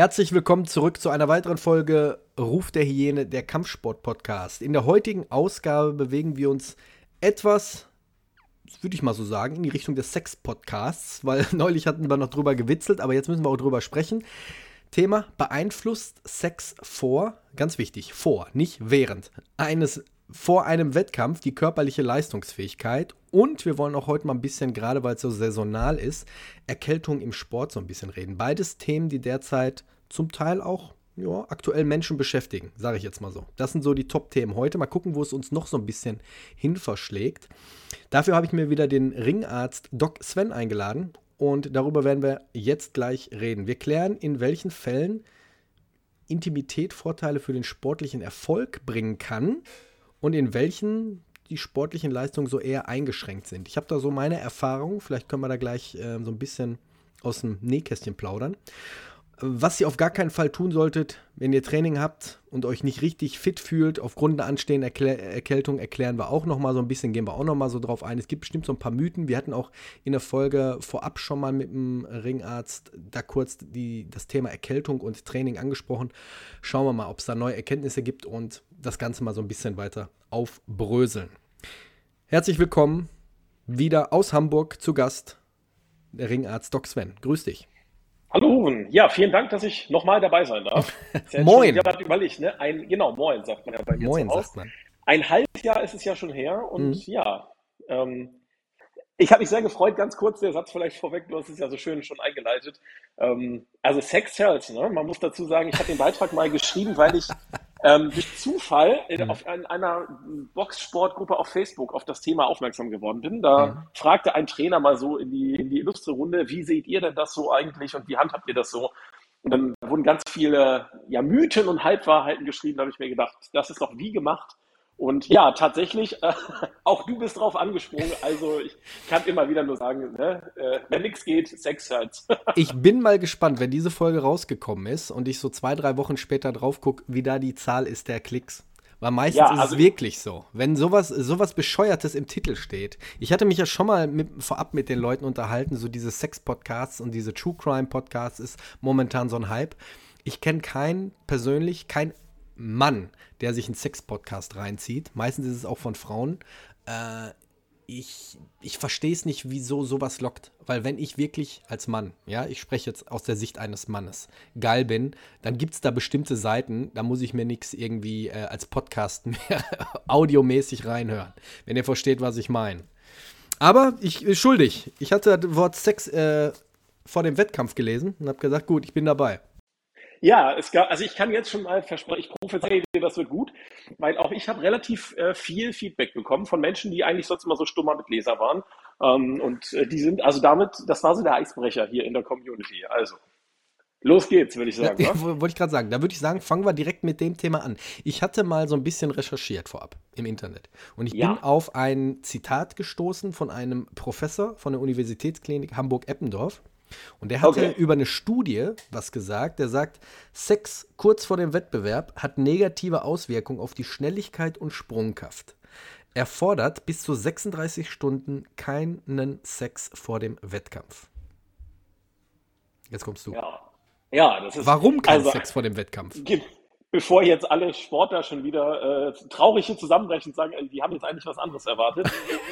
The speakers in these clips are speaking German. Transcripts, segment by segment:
Herzlich willkommen zurück zu einer weiteren Folge Ruf der Hyäne, der Kampfsport-Podcast. In der heutigen Ausgabe bewegen wir uns etwas, würde ich mal so sagen, in die Richtung des Sex-Podcasts, weil neulich hatten wir noch drüber gewitzelt, aber jetzt müssen wir auch drüber sprechen. Thema beeinflusst Sex vor, ganz wichtig, vor, nicht während eines vor einem Wettkampf die körperliche Leistungsfähigkeit und wir wollen auch heute mal ein bisschen, gerade weil es so saisonal ist, Erkältung im Sport so ein bisschen reden. Beides Themen, die derzeit zum Teil auch ja, aktuell Menschen beschäftigen, sage ich jetzt mal so. Das sind so die Top-Themen heute. Mal gucken, wo es uns noch so ein bisschen hin verschlägt. Dafür habe ich mir wieder den Ringarzt Doc Sven eingeladen und darüber werden wir jetzt gleich reden. Wir klären, in welchen Fällen Intimität Vorteile für den sportlichen Erfolg bringen kann und in welchen die sportlichen Leistungen so eher eingeschränkt sind. Ich habe da so meine Erfahrung, vielleicht können wir da gleich äh, so ein bisschen aus dem Nähkästchen plaudern. Was ihr auf gar keinen Fall tun solltet, wenn ihr Training habt und euch nicht richtig fit fühlt, aufgrund der anstehenden Erklä Erkältung, erklären wir auch nochmal so ein bisschen, gehen wir auch nochmal so drauf ein. Es gibt bestimmt so ein paar Mythen. Wir hatten auch in der Folge vorab schon mal mit dem Ringarzt da kurz die, das Thema Erkältung und Training angesprochen. Schauen wir mal, ob es da neue Erkenntnisse gibt und das Ganze mal so ein bisschen weiter aufbröseln. Herzlich willkommen wieder aus Hamburg zu Gast, der Ringarzt Doc Sven. Grüß dich. Hallo Uwe. Ja, vielen Dank, dass ich nochmal dabei sein darf. moin. Ich habe überlegt, ne? Ein, genau, moin sagt man ja bei mir Moin sagt man. Ein halbes Jahr ist es ja schon her und Mhm. ja, ähm, ich habe mich sehr gefreut, ganz kurz der Satz vielleicht vorweg, du hast es ja so schön schon eingeleitet. Ähm, also Sex sells, ne? Man muss dazu sagen, ich habe den Beitrag mal geschrieben, weil ich ähm, durch Zufall in, Mhm. auf ein, einer Boxsportgruppe auf Facebook auf das Thema aufmerksam geworden bin. Da Mhm. fragte ein Trainer mal so in die, in die illustre Runde, wie seht ihr denn das so eigentlich und wie handhabt ihr das so? Und dann wurden ganz viele ja, Mythen und Halbwahrheiten geschrieben. Da habe ich mir gedacht, das ist doch wie gemacht. Und ja, tatsächlich, äh, auch du bist drauf angesprungen. Also ich kann immer wieder nur sagen, ne, äh, wenn nichts geht, Sex halt. Ich bin mal gespannt, wenn diese Folge rausgekommen ist und ich so zwei, drei Wochen später drauf gucke, wie da die Zahl ist der Klicks. Weil meistens Ja, ist also- es wirklich so. Wenn sowas, sowas Bescheuertes im Titel steht. Ich hatte mich ja schon mal mit, vorab mit den Leuten unterhalten, so diese Sex-Podcasts und diese True Crime-Podcasts ist momentan so ein Hype. Ich kenne keinen persönlich, kein Mann, der sich einen Sex-Podcast reinzieht. Meistens ist es auch von Frauen. Äh, ich, ich verstehe es nicht, wieso sowas lockt. Weil wenn ich wirklich als Mann, ja, ich spreche jetzt aus der Sicht eines Mannes, geil bin, dann gibt es da bestimmte Seiten, da muss ich mir nichts irgendwie äh, als Podcast mehr audiomäßig reinhören. Wenn ihr versteht, was ich meine. Aber ich äh, schuldig. Ich hatte das Wort Sex äh, vor dem Wettkampf gelesen und habe gesagt, gut, ich bin dabei. Ja, es gab, also ich kann jetzt schon mal versprechen, ich prophezeie dir, das wird gut, weil auch ich habe relativ äh, viel Feedback bekommen von Menschen, die eigentlich sonst immer so stummer Mitleser waren. Ähm, und äh, die sind, also damit, das war so der Eisbrecher hier in der Community. Also, los geht's, würde ich sagen. Ja, ne? wollte ich gerade sagen. Da würde ich sagen, fangen wir direkt mit dem Thema an. Ich hatte mal so ein bisschen recherchiert vorab im Internet. Und ich Ja. bin auf ein Zitat gestoßen von einem Professor von der Universitätsklinik Hamburg-Eppendorf. Und der hatte Okay. über eine Studie was gesagt. Der sagt, Sex kurz vor dem Wettbewerb hat negative Auswirkungen auf die Schnelligkeit und Sprungkraft. Erfordert bis zu 36 Stunden keinen Sex vor dem Wettkampf. Jetzt kommst du. Ja. Ja, das ist. Warum kein also, Sex vor dem Wettkampf? Ge- Bevor jetzt alle Sportler schon wieder äh, traurig hier zusammenbrechen und sagen, die haben jetzt eigentlich was anderes erwartet.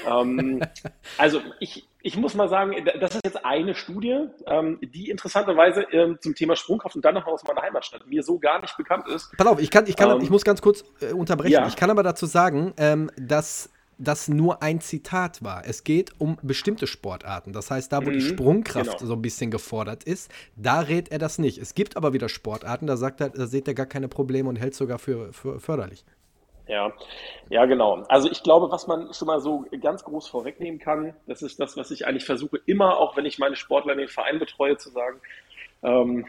ähm, also ich, ich muss mal sagen, das ist jetzt eine Studie, ähm, die interessanterweise ähm, zum Thema Sprungkraft und dann noch aus meiner Heimatstadt mir so gar nicht bekannt ist. Pass auf, ich, kann, ich, kann, Ähm, ich muss ganz kurz äh, unterbrechen. ja. Ich kann aber dazu sagen, ähm, dass das nur ein Zitat war. Es geht um bestimmte Sportarten. Das heißt, da, wo die Mhm, Sprungkraft genau. so ein bisschen gefordert ist, da rät er das nicht. Es gibt aber wieder Sportarten, da sagt er, da seht er gar keine Probleme und hält es sogar für, für förderlich. Ja, ja, genau. Also ich glaube, was man schon mal so ganz groß vorwegnehmen kann, das ist das, was ich eigentlich versuche, immer, auch wenn ich meine Sportler in den Verein betreue, zu sagen. Ähm,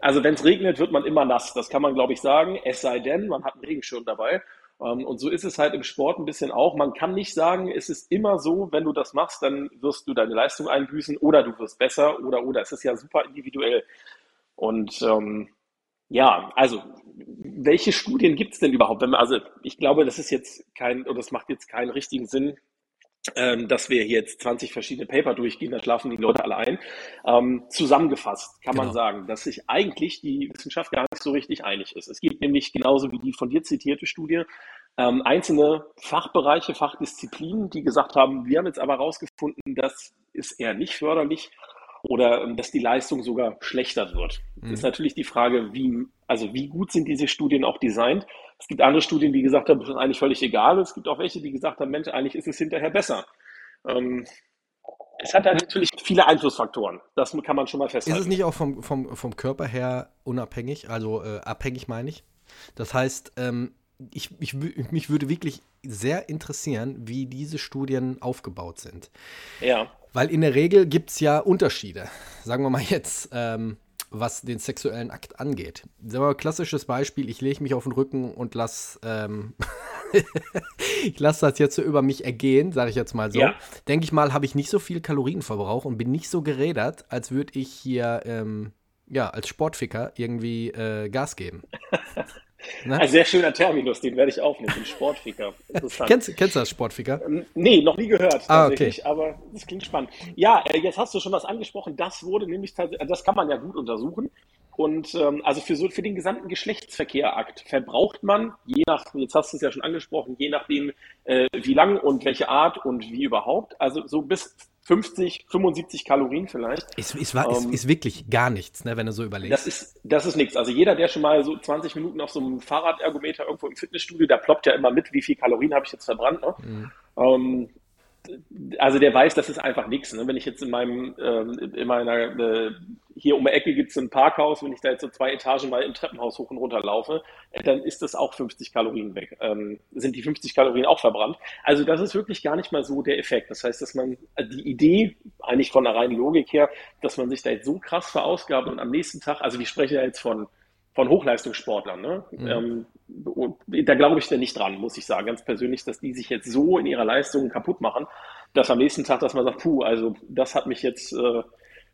also wenn es regnet, wird man immer nass. Das kann man, glaube ich, sagen. Es sei denn, man hat einen Regenschirm dabei. Ähm, und so ist es halt im Sport ein bisschen auch. Man kann nicht sagen, es ist immer so, wenn du das machst, dann wirst du deine Leistung einbüßen oder du wirst besser oder oder. Es ist ja super individuell. Und ähm, ja, also welche Studien gibt es denn überhaupt? Also ich glaube, das ist jetzt kein, oder das macht jetzt keinen richtigen Sinn, ähm, dass wir hier jetzt 20 verschiedene Paper durchgehen, da schlafen die Leute alle ein. Ähm, zusammengefasst kann man Genau. sagen, dass sich eigentlich die Wissenschaft gar nicht so richtig einig ist. Es gibt nämlich genauso wie die von dir zitierte Studie ähm, einzelne Fachbereiche, Fachdisziplinen, die gesagt haben, wir haben jetzt aber herausgefunden, das ist eher nicht förderlich oder ähm, dass die Leistung sogar schlechter wird. Das ist Mhm. natürlich die Frage, wie, also wie gut sind diese Studien auch designt? Es gibt andere Studien, die gesagt haben, das ist eigentlich völlig egal. Es gibt auch welche, die gesagt haben, Mensch, eigentlich ist es hinterher besser. Ähm, es hat halt natürlich viele Einflussfaktoren. Das kann man schon mal Ist es festhalten. nicht auch vom, vom, vom Körper her unabhängig, also äh, abhängig meine ich? Das heißt, ähm, ich, ich, mich würde wirklich sehr interessieren, wie diese Studien aufgebaut sind. Ja, Weil in der Regel gibt es ja Unterschiede. Sagen wir mal jetzt, ähm, was den sexuellen Akt angeht. Sagen wir mal, klassisches Beispiel, ich lege mich auf den Rücken und lass, ähm, ich lasse das jetzt so über mich ergehen, sage ich jetzt mal so. Ja. Denke ich mal, habe ich nicht so viel Kalorienverbrauch und bin nicht so gerädert, als würde ich hier, ähm, ja, als Sportficker irgendwie äh, Gas geben. Ne? ein sehr schöner Terminus, den werde ich aufnehmen, den Sportficker. Interessant. Kennst, kennst du das Sportficker? Ähm, Nee, noch nie gehört Ah, tatsächlich, aber das klingt spannend. Ja, äh, jetzt hast du schon was angesprochen. Das wurde nämlich tatsächlich, das kann man ja gut untersuchen. Und ähm, also für so für den gesamten Geschlechtsverkehrakt verbraucht man, je nach, jetzt hast du es ja schon angesprochen, je nachdem, äh, wie lang und welche Art und wie überhaupt, also so bis 50, 75 Kalorien vielleicht. Ist, ist, Ähm, ist wirklich gar nichts, ne, wenn du so überlegst. Das ist, das ist nichts. Also jeder, der schon mal so 20 Minuten auf so einem Fahrradergometer irgendwo im Fitnessstudio, da ploppt ja immer mit, wie viel Kalorien habe ich jetzt verbrannt. Ne? Mhm. Ähm, also der weiß, das ist einfach nichts. Ne? Wenn ich jetzt in meinem, ähm, in meiner, äh, hier um die Ecke gibt es ein Parkhaus, wenn ich da jetzt so zwei Etagen mal im Treppenhaus hoch und runter laufe, äh, dann ist das auch 50 Kalorien weg. Ähm, sind die 50 Kalorien auch verbrannt? Also das ist wirklich gar nicht mal so der Effekt. Das heißt, dass man äh, die Idee, eigentlich von der reinen Logik her, dass man sich da jetzt so krass verausgabt und am nächsten Tag, also wir sprechen ja jetzt von von Hochleistungssportlern. Ne? Mhm. Ähm, da glaube ich da nicht dran, muss ich sagen, ganz persönlich, dass die sich jetzt so in ihrer Leistung kaputt machen, dass am nächsten Tag, dass man sagt, puh, also das hat mich jetzt, äh,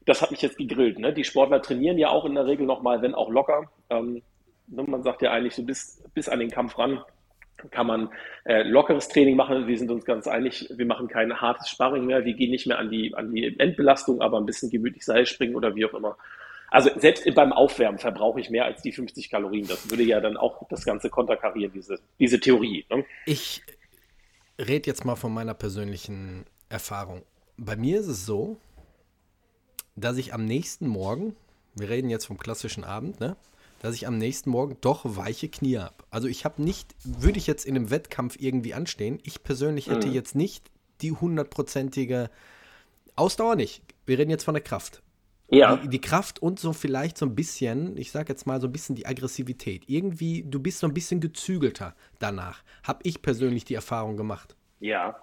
das hat mich jetzt gegrillt. Ne? Die Sportler trainieren ja auch in der Regel nochmal, wenn auch locker. Ähm, ne? Man sagt ja eigentlich so bis, bis an den Kampf ran kann man äh, lockeres Training machen. Wir sind uns ganz einig, wir machen kein hartes Sparring mehr, wir gehen nicht mehr an die, an die Endbelastung, aber ein bisschen gemütlich Seilspringen oder wie auch immer. Also selbst beim Aufwärmen verbrauche ich mehr als die 50 Kalorien. Das würde ja dann auch das Ganze konterkarieren, diese, diese Theorie. Ne? Ich rede jetzt mal von meiner persönlichen Erfahrung. Bei mir ist es so, dass ich am nächsten Morgen, wir reden jetzt vom klassischen Abend, ne? dass ich am nächsten Morgen doch weiche Knie habe. Also ich habe nicht, würde ich jetzt in einem Wettkampf irgendwie anstehen, ich persönlich hätte Mhm. jetzt nicht die hundertprozentige Ausdauer nicht. Wir reden jetzt von der Kraft. Ja, Die, die Kraft und so vielleicht so ein bisschen, ich sag jetzt mal so ein bisschen die Aggressivität. Irgendwie, du bist so ein bisschen gezügelter danach. Habe ich persönlich die Erfahrung gemacht. ja.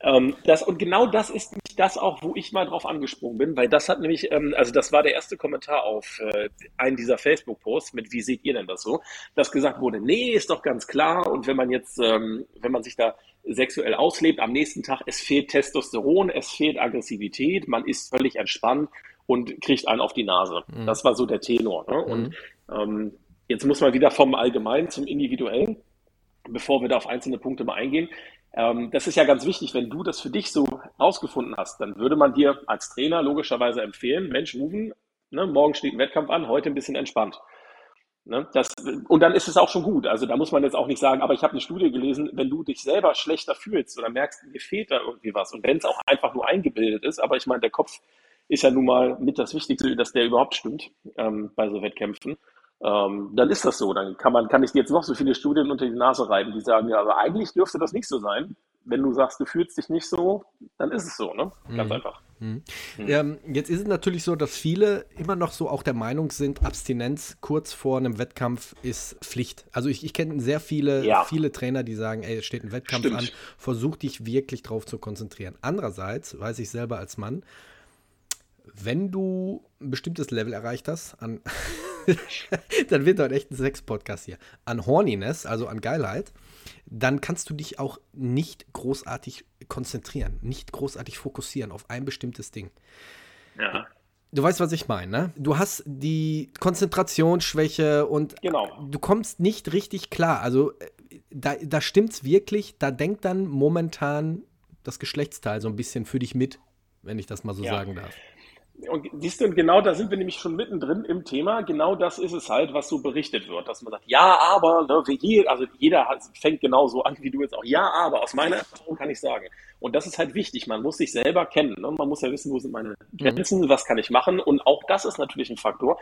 Ähm, das, und genau das ist nämlich das auch, wo ich mal drauf angesprungen bin, weil das hat nämlich, ähm, also das war der erste Kommentar auf äh, einen dieser Facebook-Posts mit, wie seht ihr denn das so, dass gesagt wurde, nee, ist doch ganz klar und wenn man jetzt, ähm, wenn man sich da sexuell auslebt, am nächsten Tag, es fehlt Testosteron, es fehlt Aggressivität, man ist völlig entspannt und kriegt einen auf die Nase. Mhm. Das war so der Tenor. Ne? Und ähm, jetzt muss man wieder vom Allgemeinen zum Individuellen, bevor wir da auf einzelne Punkte mal eingehen. Ähm, das ist ja ganz wichtig, wenn du das für dich so rausgefunden hast, dann würde man dir als Trainer logischerweise empfehlen, Mensch, Rufen, ne, morgen steht ein Wettkampf an, heute ein bisschen entspannt. Ne, das, und dann ist es auch schon gut. Also da muss man jetzt auch nicht sagen, aber ich habe eine Studie gelesen, wenn du dich selber schlechter fühlst oder merkst, mir fehlt da irgendwie was und wenn es auch einfach nur eingebildet ist, aber ich meine, der Kopf ist ja nun mal mit das Wichtigste, dass der überhaupt stimmt ähm, bei so Wettkämpfen. Ähm, dann ist das so. Dann kann man, kann ich dir jetzt noch so viele Studien unter die Nase reiben, die sagen, ja, aber eigentlich dürfte das nicht so sein. wenn du sagst, du fühlst dich nicht so, dann ist es so, ne? Ganz mhm. einfach. Mhm. Ähm, jetzt ist es natürlich so, dass viele immer noch so auch der Meinung sind, Abstinenz kurz vor einem Wettkampf ist Pflicht. Also ich, ich kenne sehr viele, ja. viele Trainer, die sagen, ey, es steht ein Wettkampf Stimmt. an, versuch dich wirklich drauf zu konzentrieren. Andererseits weiß ich selber als Mann, wenn du ein bestimmtes Level erreicht hast, an dann wird heute echt ein Sex-Podcast hier, an Horniness, also an Geilheit, dann kannst du dich auch nicht großartig konzentrieren, nicht großartig fokussieren auf ein bestimmtes Ding. Ja. Du weißt, was ich meine, ne? Du hast die Konzentrationsschwäche und genau. du kommst nicht richtig klar. Also äh, da, da stimmt's wirklich, da denkt dann momentan das Geschlechtsteil so ein bisschen für dich mit, wenn ich das mal so ja. sagen darf. Und siehst du, genau da sind wir nämlich schon mittendrin im Thema. Genau das ist es halt, was so berichtet wird, dass man sagt, ja, aber, ne, je, also jeder hat, fängt genauso an wie du jetzt auch. Ja, aber, aus meiner Erfahrung kann ich sagen. Und das ist halt wichtig. Man muss sich selber kennen. Ne? Man muss ja wissen, wo sind meine Grenzen, was kann ich machen. Und auch das ist natürlich ein Faktor.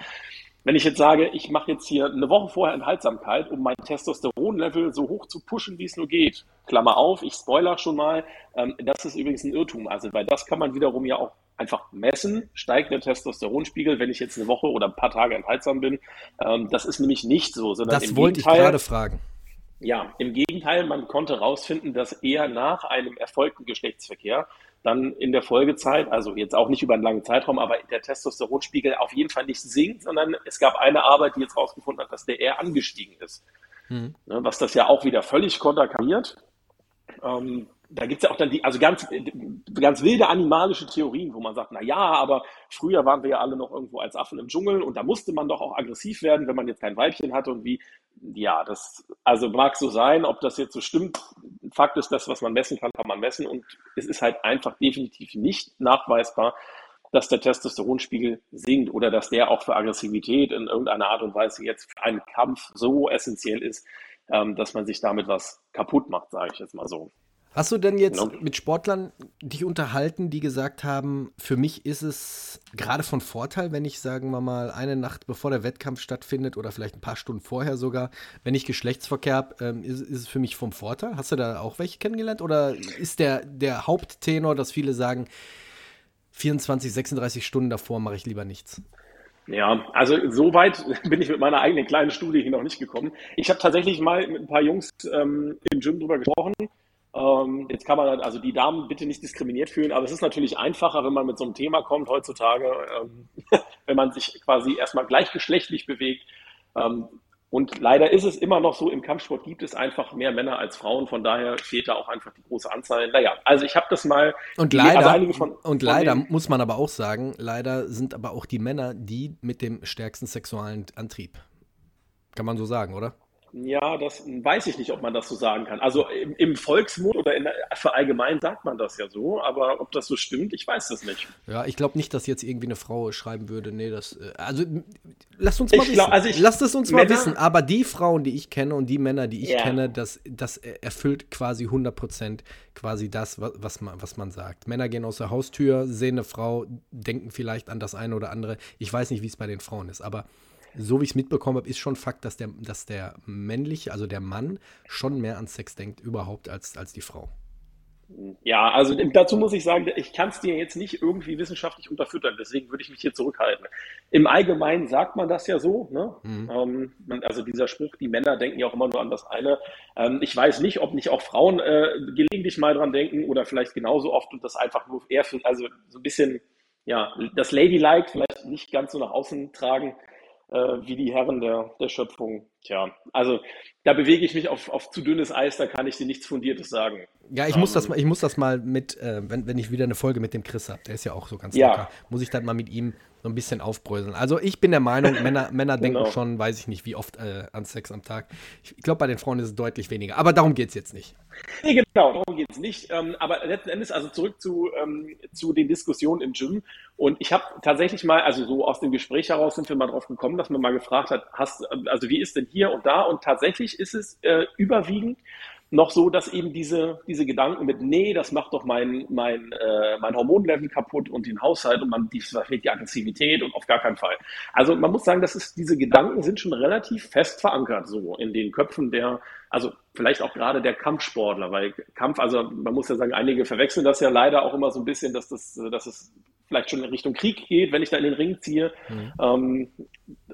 Wenn ich jetzt sage, ich mache jetzt hier eine Woche vorher Enthaltsamkeit, um mein Testosteronlevel so hoch zu pushen, wie es nur geht. Klammer auf, ich spoiler schon mal. Ähm, das ist übrigens ein Irrtum. Also, weil das kann man wiederum ja auch einfach messen, steigt der Testosteronspiegel, wenn ich jetzt eine Woche oder ein paar Tage enthaltsam bin. Ähm, das ist nämlich nicht so, sondern das wollte Gegenteil, ich gerade fragen. Ja, im Gegenteil, man konnte herausfinden, dass eher nach einem erfolgten Geschlechtsverkehr dann in der Folgezeit, also jetzt auch nicht über einen langen Zeitraum, aber der Testosteronspiegel auf jeden Fall nicht sinkt, sondern es gab eine Arbeit, die jetzt herausgefunden hat, dass der eher angestiegen ist. Hm. Ne, was das ja auch wieder völlig konterkariert. Ähm, da gibt es ja auch dann die, also ganz, ganz wilde animalische Theorien, wo man sagt, na ja, aber früher waren wir ja alle noch irgendwo als Affen im Dschungel und da musste man doch auch aggressiv werden, wenn man jetzt kein Weibchen hatte und wie, ja, das, also mag so sein, ob das jetzt so stimmt. Fakt ist, das, was man messen kann, kann man messen und es ist halt einfach definitiv nicht nachweisbar, dass der Testosteronspiegel sinkt oder dass der auch für Aggressivität in irgendeiner Art und Weise jetzt für einen Kampf so essentiell ist, ähm, dass man sich damit was kaputt macht, sage ich jetzt mal so. Hast du denn jetzt no. mit Sportlern dich unterhalten, die gesagt haben, für mich ist es gerade von Vorteil, wenn ich, sagen wir mal, eine Nacht bevor der Wettkampf stattfindet oder vielleicht ein paar Stunden vorher sogar, wenn ich Geschlechtsverkehr habe, ähm, ist, ist, es für mich vom Vorteil? Hast du da auch welche kennengelernt? Oder ist der, der Haupttenor, dass viele sagen, 24, 36 Stunden davor mache ich lieber nichts? Ja, also so weit bin ich mit meiner eigenen kleinen Studie hier noch nicht gekommen. Ich habe tatsächlich mal mit ein paar Jungs ähm, im Gym drüber gesprochen jetzt kann man, halt, also die Damen bitte nicht diskriminiert fühlen, aber es ist natürlich einfacher, wenn man mit so einem Thema kommt heutzutage, ähm, wenn man sich quasi erstmal gleichgeschlechtlich bewegt. Ähm, und leider ist es immer noch so, im Kampfsport gibt es einfach mehr Männer als Frauen, von daher fehlt da auch einfach die große Anzahl. Naja, also ich habe das mal. Und leider, also von, und leider muss man aber auch sagen, leider sind aber auch die Männer die mit dem stärksten sexualen Antrieb. Kann man so sagen, oder? Ja, das weiß ich nicht, ob man das so sagen kann. Also im, im Volksmund oder in der, verallgemein sagt man das ja so, aber ob das so stimmt, ich weiß das nicht. Ja, ich glaube nicht, dass jetzt irgendwie eine Frau schreiben würde, nee, das, äh, also lasst uns mal ich wissen. Glaub, also ich, lasst es uns Männer, mal wissen, aber die Frauen, die ich kenne und die Männer, die ich yeah. kenne, das, das erfüllt quasi 100 Prozent quasi das, was man, was man sagt. Männer gehen aus der Haustür, sehen eine Frau, denken vielleicht an das eine oder andere. Ich weiß nicht, wie es bei den Frauen ist, aber so wie ich es mitbekommen habe, ist schon Fakt, dass der, dass der männliche, also der Mann, schon mehr an Sex denkt überhaupt als, als die Frau. Ja, also dazu muss ich sagen, ich kann es dir jetzt nicht irgendwie wissenschaftlich unterfüttern, deswegen würde ich mich hier zurückhalten. Im Allgemeinen sagt man das ja so, ne? Mhm. Ähm, also dieser Spruch, die Männer denken ja auch immer nur an das eine. Ähm, ich weiß nicht, ob nicht auch Frauen äh, gelegentlich mal dran denken oder vielleicht genauso oft und das einfach nur eher für, also so ein bisschen, ja, das Ladylike vielleicht nicht ganz so nach außen tragen wie die Herren der, der Schöpfung. Tja, also da bewege ich mich auf, auf zu dünnes Eis, da kann ich dir nichts Fundiertes sagen. Ja, ich, um, muss, das ähm, mal, ich muss das mal mit, äh, wenn, wenn ich wieder eine Folge mit dem Chris habe, der ist ja auch so ganz ja. locker, muss ich dann mal mit ihm so ein bisschen aufbröseln. Also ich bin der Meinung, Männer, Männer denken genau. schon, weiß ich nicht, wie oft äh, an Sex am Tag. Ich, ich glaube, bei den Frauen ist es deutlich weniger. Aber darum geht es jetzt nicht. Nee, genau, darum geht es nicht. Ähm, aber letzten Endes, also zurück zu, ähm, zu den Diskussionen im Gym. Und ich habe tatsächlich mal, also so aus dem Gespräch heraus sind wir mal drauf gekommen, dass man mal gefragt hat, hast, also wie ist denn hier und da? Und tatsächlich ist es äh, überwiegend noch so, dass eben diese, diese Gedanken mit, nee, das macht doch mein, mein, äh, mein Hormonlevel kaputt und den Haushalt und man verfehlt die Aggressivität und auf gar keinen Fall. Also man muss sagen, das ist, diese Gedanken sind schon relativ fest verankert so in den Köpfen der, also vielleicht auch gerade der Kampfsportler, weil Kampf, also man muss ja sagen, einige verwechseln das ja leider auch immer so ein bisschen, dass das, dass es vielleicht schon in Richtung Krieg geht, wenn ich da in den Ring ziehe. Mhm. Ähm,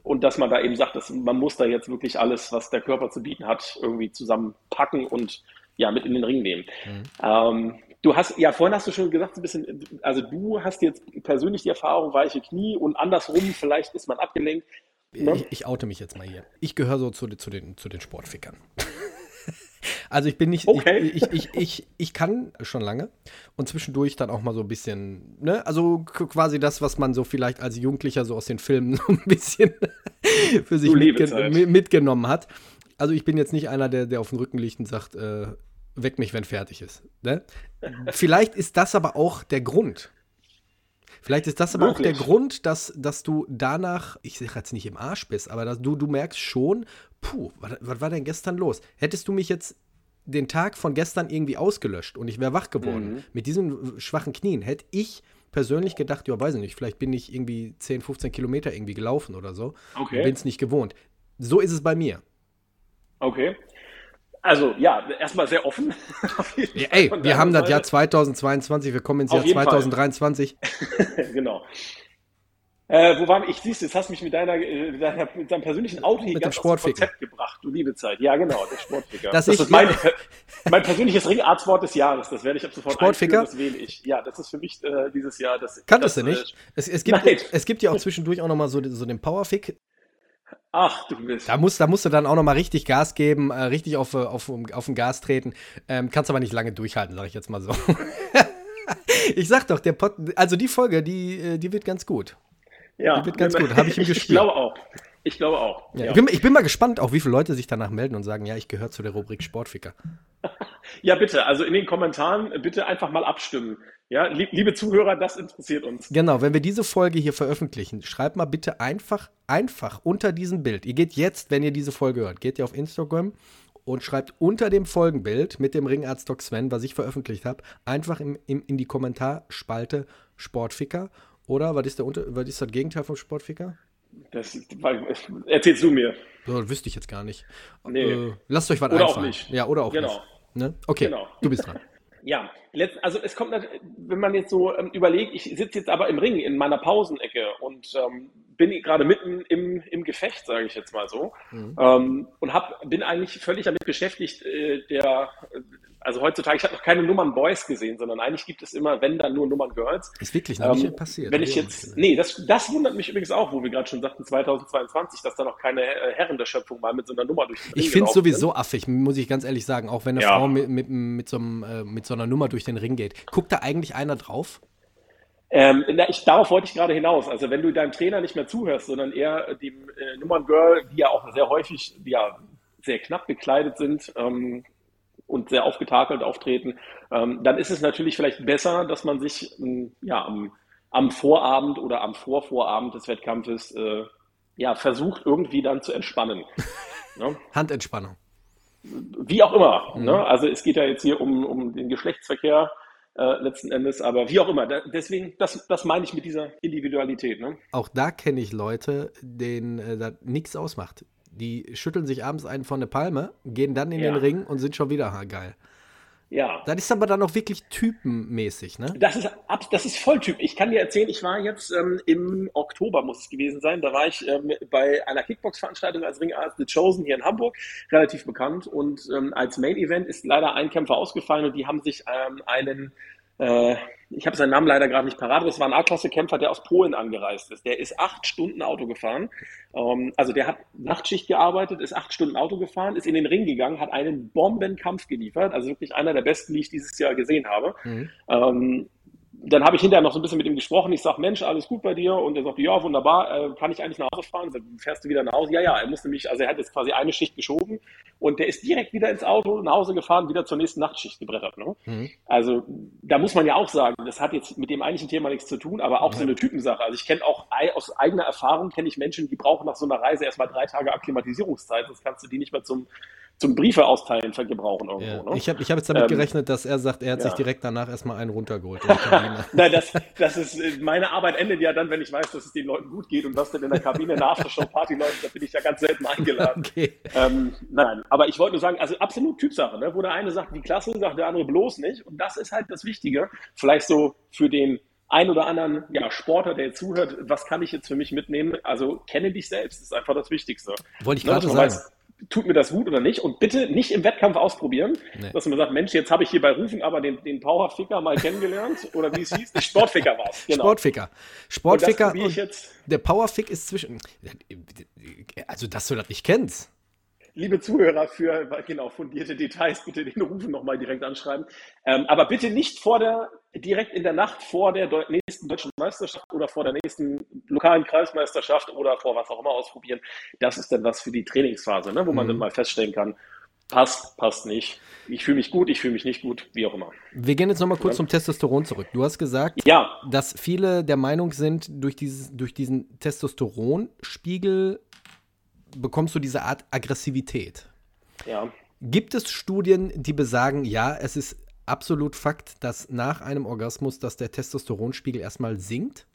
und dass man da eben sagt, dass man muss da jetzt wirklich alles, was der Körper zu bieten hat, irgendwie zusammenpacken und ja, mit in den Ring nehmen. Mhm. Ähm, du hast, ja, vorhin hast du schon gesagt, ein bisschen, also du hast jetzt persönlich die Erfahrung, weiche Knie und andersrum, vielleicht ist man abgelenkt. Ne? Ich, ich, oute mich jetzt mal hier. Ich gehöre so zu, zu, den, zu den Sportfickern. Also ich bin nicht, okay. ich, ich, ich, ich, ich kann schon lange und zwischendurch dann auch mal so ein bisschen, ne, also quasi das, was man so vielleicht als Jugendlicher so aus den Filmen so ein bisschen für sich mitgen mitgenommen hat. Also ich bin jetzt nicht einer, der, der auf dem Rücken liegt und sagt, äh, weck mich, wenn fertig ist. Ne? Vielleicht ist das aber auch der Grund. Vielleicht ist das aber Wirklich? auch der Grund, dass, dass du danach, ich sage jetzt nicht im Arsch bist, aber dass du, du merkst schon, puh, was, was war denn gestern los? Hättest du mich jetzt den Tag von gestern irgendwie ausgelöscht und ich wäre wach geworden mhm. mit diesen schwachen Knien, hätte ich persönlich gedacht, ja, weiß ich nicht, vielleicht bin ich irgendwie 10, 15 Kilometer irgendwie gelaufen oder so. Okay. Bin es nicht gewohnt. So ist es bei mir. Okay. Also ja, erstmal sehr offen. ja, ey, wir haben das Jahr 2022, wir kommen ins Jahr 2023. genau. Äh, wo waren wir? Ich siehst, jetzt hast du mich mit deiner, äh, deiner mit deinem persönlichen Auto hier mit ganz dem Konzept gebracht, du liebe Zeit. Ja, genau, der Sportficker. das, das ist mein, mein persönliches Ringarztwort des Jahres. Das werde ich ab sofort Sportficker? das wähle ich. Ja, das ist für mich äh, dieses Jahr das. Kanntest du nicht? Äh, es, es, gibt, es gibt ja auch zwischendurch auch nochmal so, so den Powerfick. Ach, du bist. Da musst, da musst du dann auch nochmal richtig Gas geben, äh, richtig auf, auf, auf den Gas treten. Ähm, kannst aber nicht lange durchhalten, sage ich jetzt mal so. ich sag doch, der Pod, also die Folge, die, äh, die wird ganz gut. Ja. Die wird ganz gut, habe ich ihm gespielt. Ich glaube auch. Ich glaube auch. Ja, ja. Ich, bin, ich, bin, mal gespannt, auch wie viele Leute sich danach melden und sagen, ja, ich gehöre zu der Rubrik Sportficker. ja, bitte. Also in den Kommentaren bitte einfach mal abstimmen. Ja, liebe Zuhörer, das interessiert uns. Genau, wenn wir diese Folge hier veröffentlichen, schreibt mal bitte einfach, einfach unter diesem Bild. Ihr geht jetzt, wenn ihr diese Folge hört, geht ihr auf Instagram und schreibt unter dem Folgenbild mit dem Ringarzt Doc Sven, was ich veröffentlicht habe, einfach im, im, in die Kommentarspalte Sportficker oder was ist, der Unter was ist das Gegenteil vom Sportficker? Das, erzählst du mir. So, das wüsste ich jetzt gar nicht. Nee. Äh, lasst euch was oder einfallen. Auch nicht. Ja, oder auch genau. nicht. Ne? Okay, genau. du bist dran. Ja, also es kommt, wenn man jetzt so ähm, überlegt, ich sitze jetzt aber im Ring in meiner Pausenecke und ähm, bin gerade mitten im, im Gefecht, sage ich jetzt mal so, mhm. ähm, und hab, bin eigentlich völlig damit beschäftigt, äh, der, also heutzutage, ich habe noch keine Nummern Boys gesehen, sondern eigentlich gibt es immer, wenn dann nur Nummern Girls. Ist wirklich noch ähm, nicht passiert. Wenn ich jetzt, nee, das, das wundert mich übrigens auch, wo wir gerade schon sagten, 2022, dass da noch keine äh, Herren der Schöpfung mal mit so einer Nummer durch den Ring Ich finde es sowieso sind. affig, muss ich ganz ehrlich sagen, auch wenn eine ja. Frau mit, mit, mit, so einem, äh, mit so einer Nummer durch den Ring geht. Guckt da eigentlich einer drauf? Ähm, na, ich, darauf wollte ich gerade hinaus. Also wenn du deinem Trainer nicht mehr zuhörst, sondern eher dem äh, Nummern-Girl, die ja auch sehr häufig ja, sehr knapp gekleidet sind, ähm, und sehr aufgetakelt auftreten, ähm, dann ist es natürlich vielleicht besser, dass man sich ähm, ja, am, am, Vorabend oder am Vorvorabend des Wettkampfes äh, ja, versucht, irgendwie dann zu entspannen. ne? Handentspannung. Wie auch immer. Mhm. Ne? Also es geht ja jetzt hier um, um den Geschlechtsverkehr äh, letzten Endes, aber wie auch immer. Da, deswegen, das, das meine ich mit dieser Individualität. Ne? Auch da kenne ich Leute, denen äh, das nichts ausmacht. Die schütteln sich abends einen von der Palme, gehen dann in ja. den Ring und sind schon wieder geil. Ja. Das ist aber dann auch wirklich typenmäßig, ne? Das ist, das ist voll Typ. Ich kann dir erzählen, ich war jetzt ähm, im Oktober, muss es gewesen sein, da war ich ähm, bei einer Kickbox-Veranstaltung als Ringarzt The Chosen hier in Hamburg, relativ bekannt. Und ähm, als Main-Event ist leider ein Kämpfer ausgefallen und die haben sich ähm, einen äh, ich habe seinen Namen leider gerade nicht parat, aber es war ein A-Klasse-Kämpfer, der aus Polen angereist ist. Der ist acht Stunden Auto gefahren. Ähm, also der hat Nachtschicht gearbeitet, ist acht Stunden Auto gefahren, ist in den Ring gegangen, hat einen Bombenkampf geliefert. Also wirklich einer der besten, die ich dieses Jahr gesehen habe. Mhm. Ähm, dann habe ich hinterher noch so ein bisschen mit ihm gesprochen. Ich sage, Mensch, alles gut bei dir? Und er sagt, ja, wunderbar, äh, kann ich eigentlich nach Hause fahren? Sag, fährst du wieder nach Hause? Ja, ja, er musste mich, also er hat jetzt quasi eine Schicht geschoben und der ist direkt wieder ins Auto, nach Hause gefahren, wieder zur nächsten Nachtschicht gebrettert. Ne? Mhm. Also da muss man ja auch sagen, das hat jetzt mit dem eigentlichen Thema nichts zu tun, aber auch mhm. so eine Typensache. Also ich kenne auch aus eigener Erfahrung, kenne ich Menschen, die brauchen nach so einer Reise erstmal drei Tage Akklimatisierungszeit, sonst kannst du die nicht mehr zum zum Briefe austeilen gebrauchen irgendwo. Ja. Ne? Ich habe ich hab jetzt damit ähm, gerechnet, dass er sagt, er hat ja. sich direkt danach erstmal einen runtergeholt. Nein, das, das ist, äh, meine Arbeit endet ja dann, wenn ich weiß, dass es den Leuten gut geht und was denn in der Kabine eine Aftershow-Party läuft, da bin ich ja ganz selten eingeladen. Okay. Ähm, nein, aber ich wollte nur sagen, also absolut Typsache, ne? wo der eine sagt, die Klasse, sagt der andere bloß nicht. Und das ist halt das Wichtige. Vielleicht so für den ein oder anderen ja, Sportler, der jetzt zuhört, was kann ich jetzt für mich mitnehmen? Also kenne dich selbst, ist einfach das Wichtigste. Wollte ich ne, gerade sagen. Weiß, tut mir das gut oder nicht? Und bitte nicht im Wettkampf ausprobieren, nee. dass man sagt, Mensch, jetzt habe ich hier bei Rufen aber den, den Powerficker mal kennengelernt oder wie es hieß, Sportficker war es. Genau. Sportficker. Sportficker. Und, und der Powerfick ist zwischen. Also, dass du das nicht kennst liebe Zuhörer, für genau fundierte Details bitte den Rufen nochmal direkt anschreiben. Ähm, aber bitte nicht vor der, direkt in der Nacht vor der Deu nächsten deutschen Meisterschaft oder vor der nächsten lokalen Kreismeisterschaft oder vor was auch immer ausprobieren. Das ist dann was für die Trainingsphase, ne, wo man mhm. dann mal feststellen kann, passt, passt nicht. Ich fühle mich gut, ich fühle mich nicht gut, wie auch immer. Wir gehen jetzt nochmal kurz ja. zum Testosteron zurück. Du hast gesagt, ja. dass viele der Meinung sind, durch, dieses, durch diesen Testosteronspiegel bekommst du diese Art Aggressivität. Ja. Gibt es Studien, die besagen, ja, es ist absolut Fakt, dass nach einem Orgasmus, dass der Testosteronspiegel erstmal sinkt?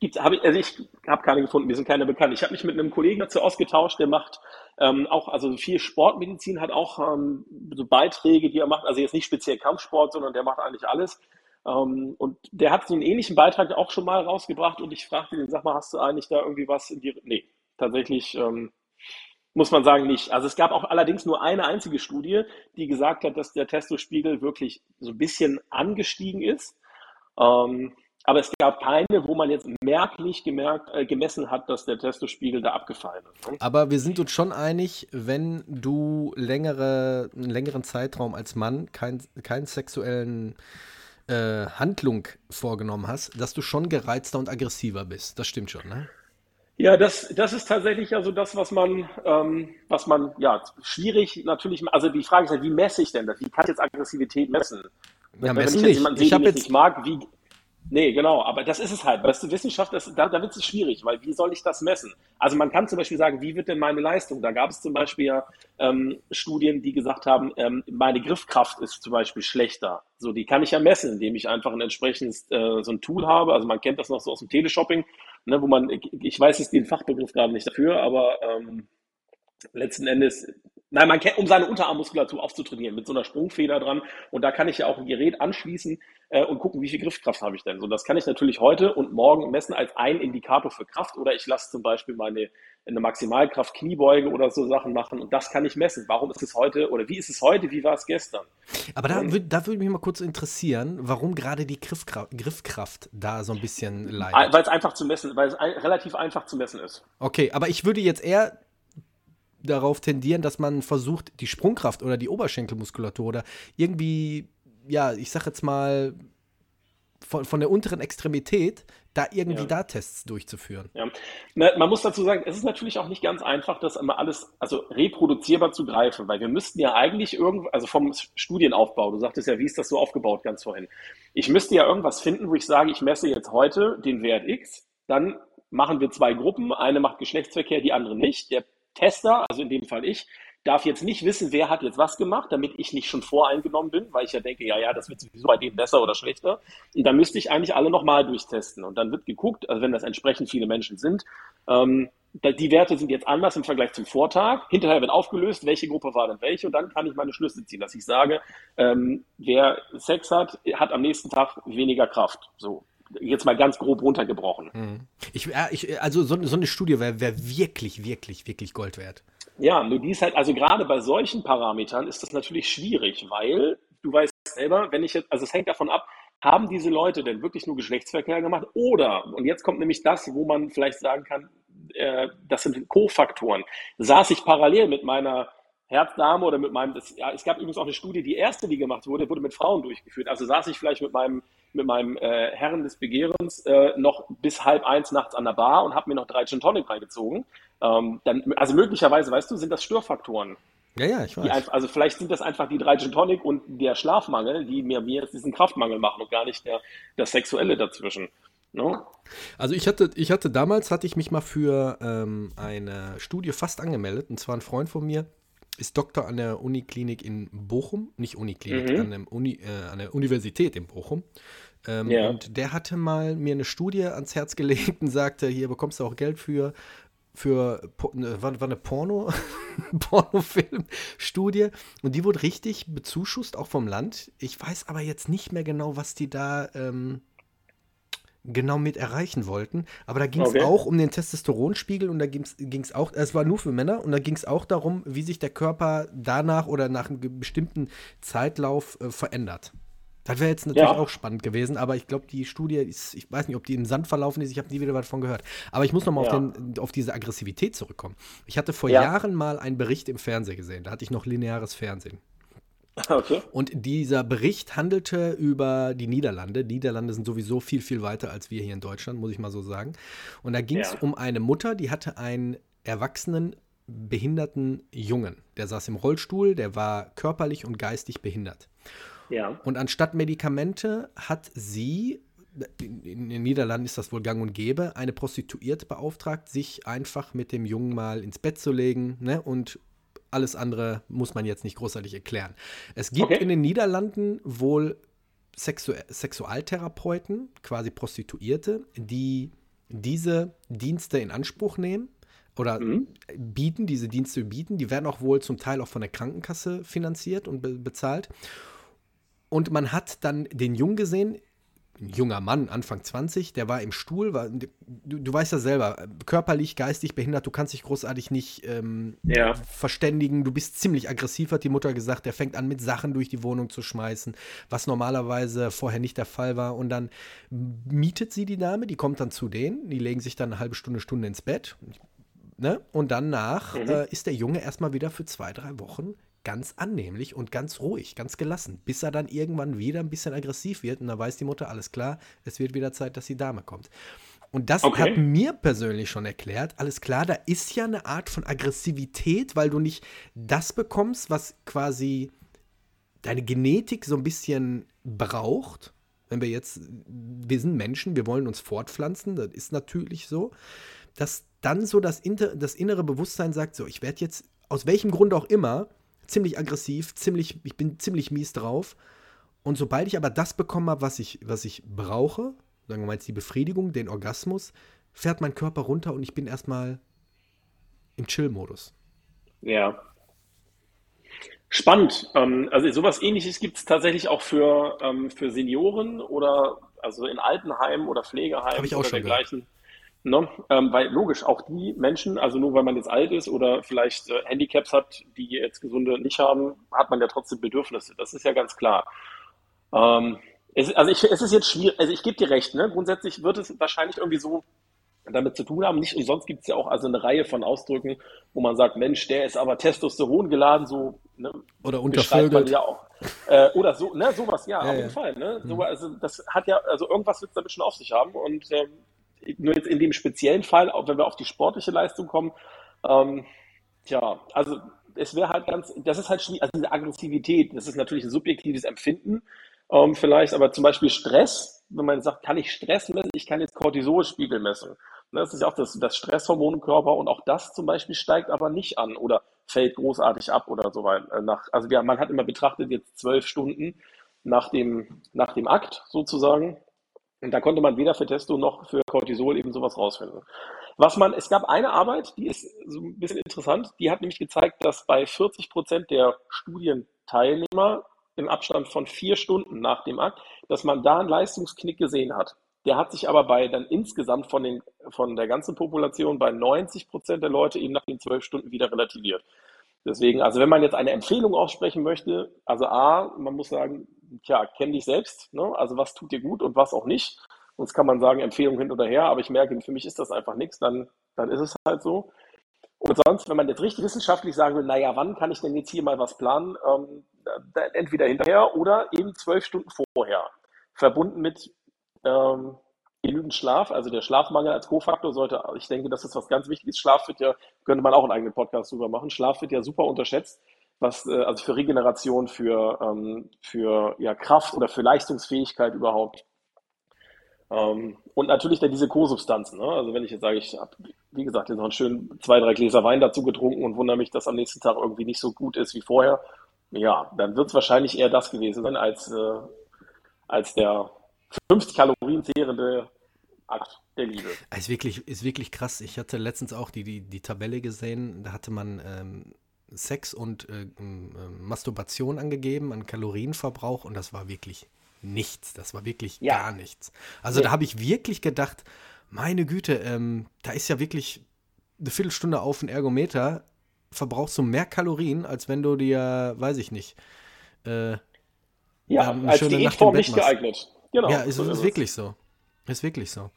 Gibt's, hab ich, also ich habe keine gefunden, mir sind keine bekannt. Ich habe mich mit einem Kollegen dazu ausgetauscht, der macht ähm, auch, also viel Sportmedizin, hat auch ähm, so Beiträge, die er macht, also jetzt nicht speziell Kampfsport, sondern der macht eigentlich alles. Ähm, und der hat so einen ähnlichen Beitrag auch schon mal rausgebracht und ich fragte ihn, sag mal, hast du eigentlich da irgendwie was in die, nee, tatsächlich ähm, muss man sagen, nicht. Also es gab auch allerdings nur eine einzige Studie, die gesagt hat, dass der Testospiegel wirklich so ein bisschen angestiegen ist. Ähm, aber es gab keine, wo man jetzt merklich gemerkt, äh, gemessen hat, dass der Testospiegel da abgefallen ist. Ne? Aber wir sind uns schon einig, wenn du längere, einen längeren Zeitraum als Mann keinen kein sexuellen äh, Handlung vorgenommen hast, dass du schon gereizter und aggressiver bist. Das stimmt schon, ne? Ja, das, das ist tatsächlich also das, was man, ähm, was man, ja, schwierig natürlich, also die Frage ist ja, wie messe ich denn das? Wie kann ich jetzt Aggressivität messen? Ja, Wenn ich jetzt jemanden sehe, den ich nicht mag, wie, Nee, genau, aber das ist es halt. Weißt du, Wissenschaft, das, da, da wird es schwierig, weil wie soll ich das messen? Also man kann zum Beispiel sagen, wie wird denn meine Leistung? Da gab es zum Beispiel ja ähm, Studien, die gesagt haben, ähm, meine Griffkraft ist zum Beispiel schlechter. So, die kann ich ja messen, indem ich einfach ein entsprechendes äh, so ein Tool habe. Also man kennt das noch so aus dem Teleshopping, ne, wo man, ich weiß jetzt den Fachbegriff gerade nicht dafür, aber ähm, letzten Endes Nein, man kennt, um seine Unterarmmuskulatur aufzutrainieren, mit so einer Sprungfeder dran. Und da kann ich ja auch ein Gerät anschließen äh, und gucken, wie viel Griffkraft habe ich denn. So, das kann ich natürlich heute und morgen messen als ein Indikator für Kraft. Oder ich lasse zum Beispiel meine eine Maximalkraft Kniebeuge oder so Sachen machen und das kann ich messen. Warum ist es heute oder wie ist es heute, wie war es gestern? Aber da, würd, da würde mich mal kurz interessieren, warum gerade die Griffkraft, Griffkraft da so ein bisschen leidet. Weil es einfach zu messen, weil es ein, relativ einfach zu messen ist. Okay, aber ich würde jetzt eher darauf tendieren, dass man versucht, die Sprungkraft oder die Oberschenkelmuskulatur oder irgendwie, ja, ich sag jetzt mal, von, von der unteren Extremität da irgendwie ja. da Tests durchzuführen. Ja. Na, man muss dazu sagen, es ist natürlich auch nicht ganz einfach, das immer alles also reproduzierbar zu greifen, weil wir müssten ja eigentlich irgendwo, also vom Studienaufbau, du sagtest ja, wie ist das so aufgebaut ganz vorhin. Ich müsste ja irgendwas finden, wo ich sage, ich messe jetzt heute den Wert X, dann machen wir zwei Gruppen, eine macht Geschlechtsverkehr, die andere nicht. Der Tester, also in dem Fall ich, darf jetzt nicht wissen, wer hat jetzt was gemacht, damit ich nicht schon voreingenommen bin, weil ich ja denke, ja, ja, das wird sowieso bei denen besser oder schlechter. Und dann müsste ich eigentlich alle nochmal durchtesten. Und dann wird geguckt, also wenn das entsprechend viele Menschen sind, ähm, die Werte sind jetzt anders im Vergleich zum Vortag. Hinterher wird aufgelöst, welche Gruppe war denn welche. Und dann kann ich meine Schlüsse ziehen, dass ich sage, ähm, wer Sex hat, hat am nächsten Tag weniger Kraft. So jetzt mal ganz grob runtergebrochen. Mhm. Ich, ich, also so, so, eine Studie wäre wär wirklich, wirklich, wirklich Gold wert. Ja, nur die ist halt, also gerade bei solchen Parametern ist das natürlich schwierig, weil du weißt selber, wenn ich jetzt, also es hängt davon ab, haben diese Leute denn wirklich nur Geschlechtsverkehr gemacht? Oder, und jetzt kommt nämlich das, wo man vielleicht sagen kann, äh, das sind Co-Faktoren. Saß ich parallel mit meiner Herzdame oder mit meinem, das, ja, es gab übrigens auch eine Studie, die erste, die gemacht wurde, wurde mit Frauen durchgeführt. Also saß ich vielleicht mit meinem, mit meinem äh, Herren des Begehrens äh, noch bis halb eins nachts an der Bar und habe mir noch drei Gin Tonic reingezogen. Ähm, dann, also möglicherweise, weißt du, sind das Störfaktoren. Ja, ja, ich weiß. Einfach, also vielleicht sind das einfach die drei Gin Tonic und der Schlafmangel, die mir, mir jetzt diesen Kraftmangel machen und gar nicht der, das Sexuelle dazwischen. No? Also ich hatte, ich hatte damals, hatte ich mich mal für ähm, eine Studie fast angemeldet, und zwar ein Freund von mir, ist Doktor an der Uniklinik in Bochum, nicht Uniklinik, Mhm. an, der Uni, äh, an der Universität in Bochum. Ähm, Ja. Und der hatte mal mir eine Studie ans Herz gelegt und sagte, hier bekommst du auch Geld für, für ne, war, war eine Porno, Pornofilm-Studie. Und die wurde richtig bezuschusst, auch vom Land. Ich weiß aber jetzt nicht mehr genau, was die da ähm, genau mit erreichen wollten. Aber da ging es Okay. auch um den Testosteronspiegel und da ging es auch, es war nur für Männer und da ging es auch darum, wie sich der Körper danach oder nach einem bestimmten Zeitlauf äh, verändert. Das wäre jetzt natürlich Ja. auch spannend gewesen, aber ich glaube, die Studie ist, ich weiß nicht, ob die im Sand verlaufen ist, ich habe nie wieder was davon gehört. Aber ich muss nochmal Ja. auf, den- auf diese Aggressivität zurückkommen. Ich hatte vor Ja. Jahren mal einen Bericht im Fernsehen gesehen, da hatte ich noch lineares Fernsehen. Okay. Und dieser Bericht handelte über die Niederlande. Die Niederlande sind sowieso viel, viel weiter als wir hier in Deutschland, muss ich mal so sagen. Und da ging es Ja. um eine Mutter, die hatte einen erwachsenen, behinderten Jungen. Der saß im Rollstuhl, der war körperlich und geistig behindert. Ja. Und anstatt Medikamente hat sie, in, den Niederlanden ist das wohl gang und gäbe, eine Prostituierte beauftragt, sich einfach mit dem Jungen mal ins Bett zu legen ne, und alles andere muss man jetzt nicht großartig erklären. Es gibt Okay. in den Niederlanden wohl Sexu Sexualtherapeuten, quasi Prostituierte, die diese Dienste in Anspruch nehmen oder Mhm. bieten, diese Dienste bieten. Die werden auch wohl zum Teil auch von der Krankenkasse finanziert und be bezahlt. Und man hat dann den Jungen gesehen, ein junger Mann, Anfang 20, der war im Stuhl, war, du, du weißt ja selber, körperlich, geistig behindert, du kannst dich großartig nicht ähm, Ja. verständigen, du bist ziemlich aggressiv, hat die Mutter gesagt, der fängt an mit Sachen durch die Wohnung zu schmeißen, was normalerweise vorher nicht der Fall war. Und dann mietet sie die Dame, die kommt dann zu denen, die legen sich dann eine halbe Stunde, Stunde ins Bett. Ne? Und danach Mhm. äh, ist der Junge erstmal wieder für zwei, drei Wochen ganz annehmlich und ganz ruhig, ganz gelassen, bis er dann irgendwann wieder ein bisschen aggressiv wird und da weiß die Mutter, alles klar, es wird wieder Zeit, dass die Dame kommt. Und das Okay. hat mir persönlich schon erklärt, alles klar, da ist ja eine Art von Aggressivität, weil du nicht das bekommst, was quasi deine Genetik so ein bisschen braucht. Wenn wir jetzt, wir sind Menschen, wir wollen uns fortpflanzen, das ist natürlich so, dass dann so das, inter, das innere Bewusstsein sagt, so, ich werde jetzt aus welchem Grund auch immer ziemlich aggressiv, ziemlich, ich bin ziemlich mies drauf. Und sobald ich aber das bekommen habe, was ich, was ich brauche, sagen wir mal jetzt die Befriedigung, den Orgasmus, fährt mein Körper runter und ich bin erstmal im Chill-Modus. Ja. Spannend. Ähm, also sowas ähnliches gibt es tatsächlich auch für, ähm, für Senioren oder also in Altenheimen oder Pflegeheimen Hab ich auch oder schon dergleichen. Ne? Ähm, weil logisch, auch die Menschen, also nur weil man jetzt alt ist oder vielleicht äh, Handicaps hat, die jetzt Gesunde nicht haben, hat man ja trotzdem Bedürfnisse. Das ist ja ganz klar. Ähm, es, also ich, es ist jetzt schwierig, also ich gebe dir recht, ne? Grundsätzlich wird es wahrscheinlich irgendwie so damit zu tun haben. Nicht umsonst gibt es ja auch also eine Reihe von Ausdrücken, wo man sagt, Mensch, der ist aber Testosteron geladen, so ne, Oder untervögelt. ja auch. Äh, oder so, ne, sowas, ja, Ja, auf ja. jeden Fall. Ne? So, Mhm. also das hat ja, also irgendwas wird es damit schon auf sich haben. Und ähm, nur jetzt in dem speziellen Fall, auch wenn wir auf die sportliche Leistung kommen, ähm, tja, also es wäre halt ganz, das ist halt schwierig, also diese Aggressivität, das ist natürlich ein subjektives Empfinden, ähm, vielleicht, aber zum Beispiel Stress, wenn man sagt, kann ich Stress messen? Ich kann jetzt Cortisolspiegel messen. Ne, Das ist ja auch das, das Stresshormon im Körper und auch das zum Beispiel steigt aber nicht an oder fällt großartig ab oder so weiter. Nach, also ja, man hat immer betrachtet jetzt zwölf Stunden nach dem, nach dem Akt sozusagen. Und da konnte man weder für Testo noch für Cortisol eben sowas rausfinden. Was man, es gab eine Arbeit, die ist so ein bisschen interessant, die hat nämlich gezeigt, dass bei 40 Prozent der Studienteilnehmer im Abstand von vier Stunden nach dem Akt, dass man da einen Leistungsknick gesehen hat. Der hat sich aber bei dann insgesamt von, den, von der ganzen Population bei 90 Prozent der Leute eben nach den zwölf Stunden wieder relativiert. Deswegen, also wenn man jetzt eine Empfehlung aussprechen möchte, also A, man muss sagen, tja, kenn dich selbst, ne? also was tut dir gut und was auch nicht. Sonst kann man sagen, Empfehlung hin oder her, aber ich merke, für mich ist das einfach nichts, dann, dann ist es halt so. Und sonst, wenn man jetzt richtig wissenschaftlich sagen will, naja, wann kann ich denn jetzt hier mal was planen? Ähm, entweder hinterher oder eben zwölf Stunden vorher. Verbunden mit ähm, genügend Schlaf, also der Schlafmangel als Kofaktor sollte, ich denke, das ist was ganz Wichtiges. Schlaf wird ja, könnte man auch einen eigenen Podcast drüber machen. Schlaf wird ja super unterschätzt, was, äh, also für Regeneration, für, ähm, für ja, Kraft oder für Leistungsfähigkeit überhaupt. Ähm, und natürlich dann diese Co-Substanzen. Ne? Also wenn ich jetzt sage, ich habe, wie gesagt, jetzt noch einen schönen zwei, drei Gläser Wein dazu getrunken und wundere mich, dass am nächsten Tag irgendwie nicht so gut ist wie vorher, ja, dann wird es wahrscheinlich eher das gewesen sein, als, äh, als der 50 Kalorien zehrende Akt der Liebe. Ist wirklich, ist wirklich krass. Ich hatte letztens auch die, die, die Tabelle gesehen, da hatte man ähm, Sex und äh, äh, Masturbation angegeben an Kalorienverbrauch und das war wirklich nichts. Das war wirklich ja. gar nichts. Also nee. da habe ich wirklich gedacht, meine Güte, ähm, da ist ja wirklich eine Viertelstunde auf ein Ergometer, verbrauchst du mehr Kalorien, als wenn du dir, weiß ich nicht, äh, ja, eine als schöne Nacht im Bett nicht machst. geeignet. Genau. Ja, ist, ist wirklich so. Ist wirklich so.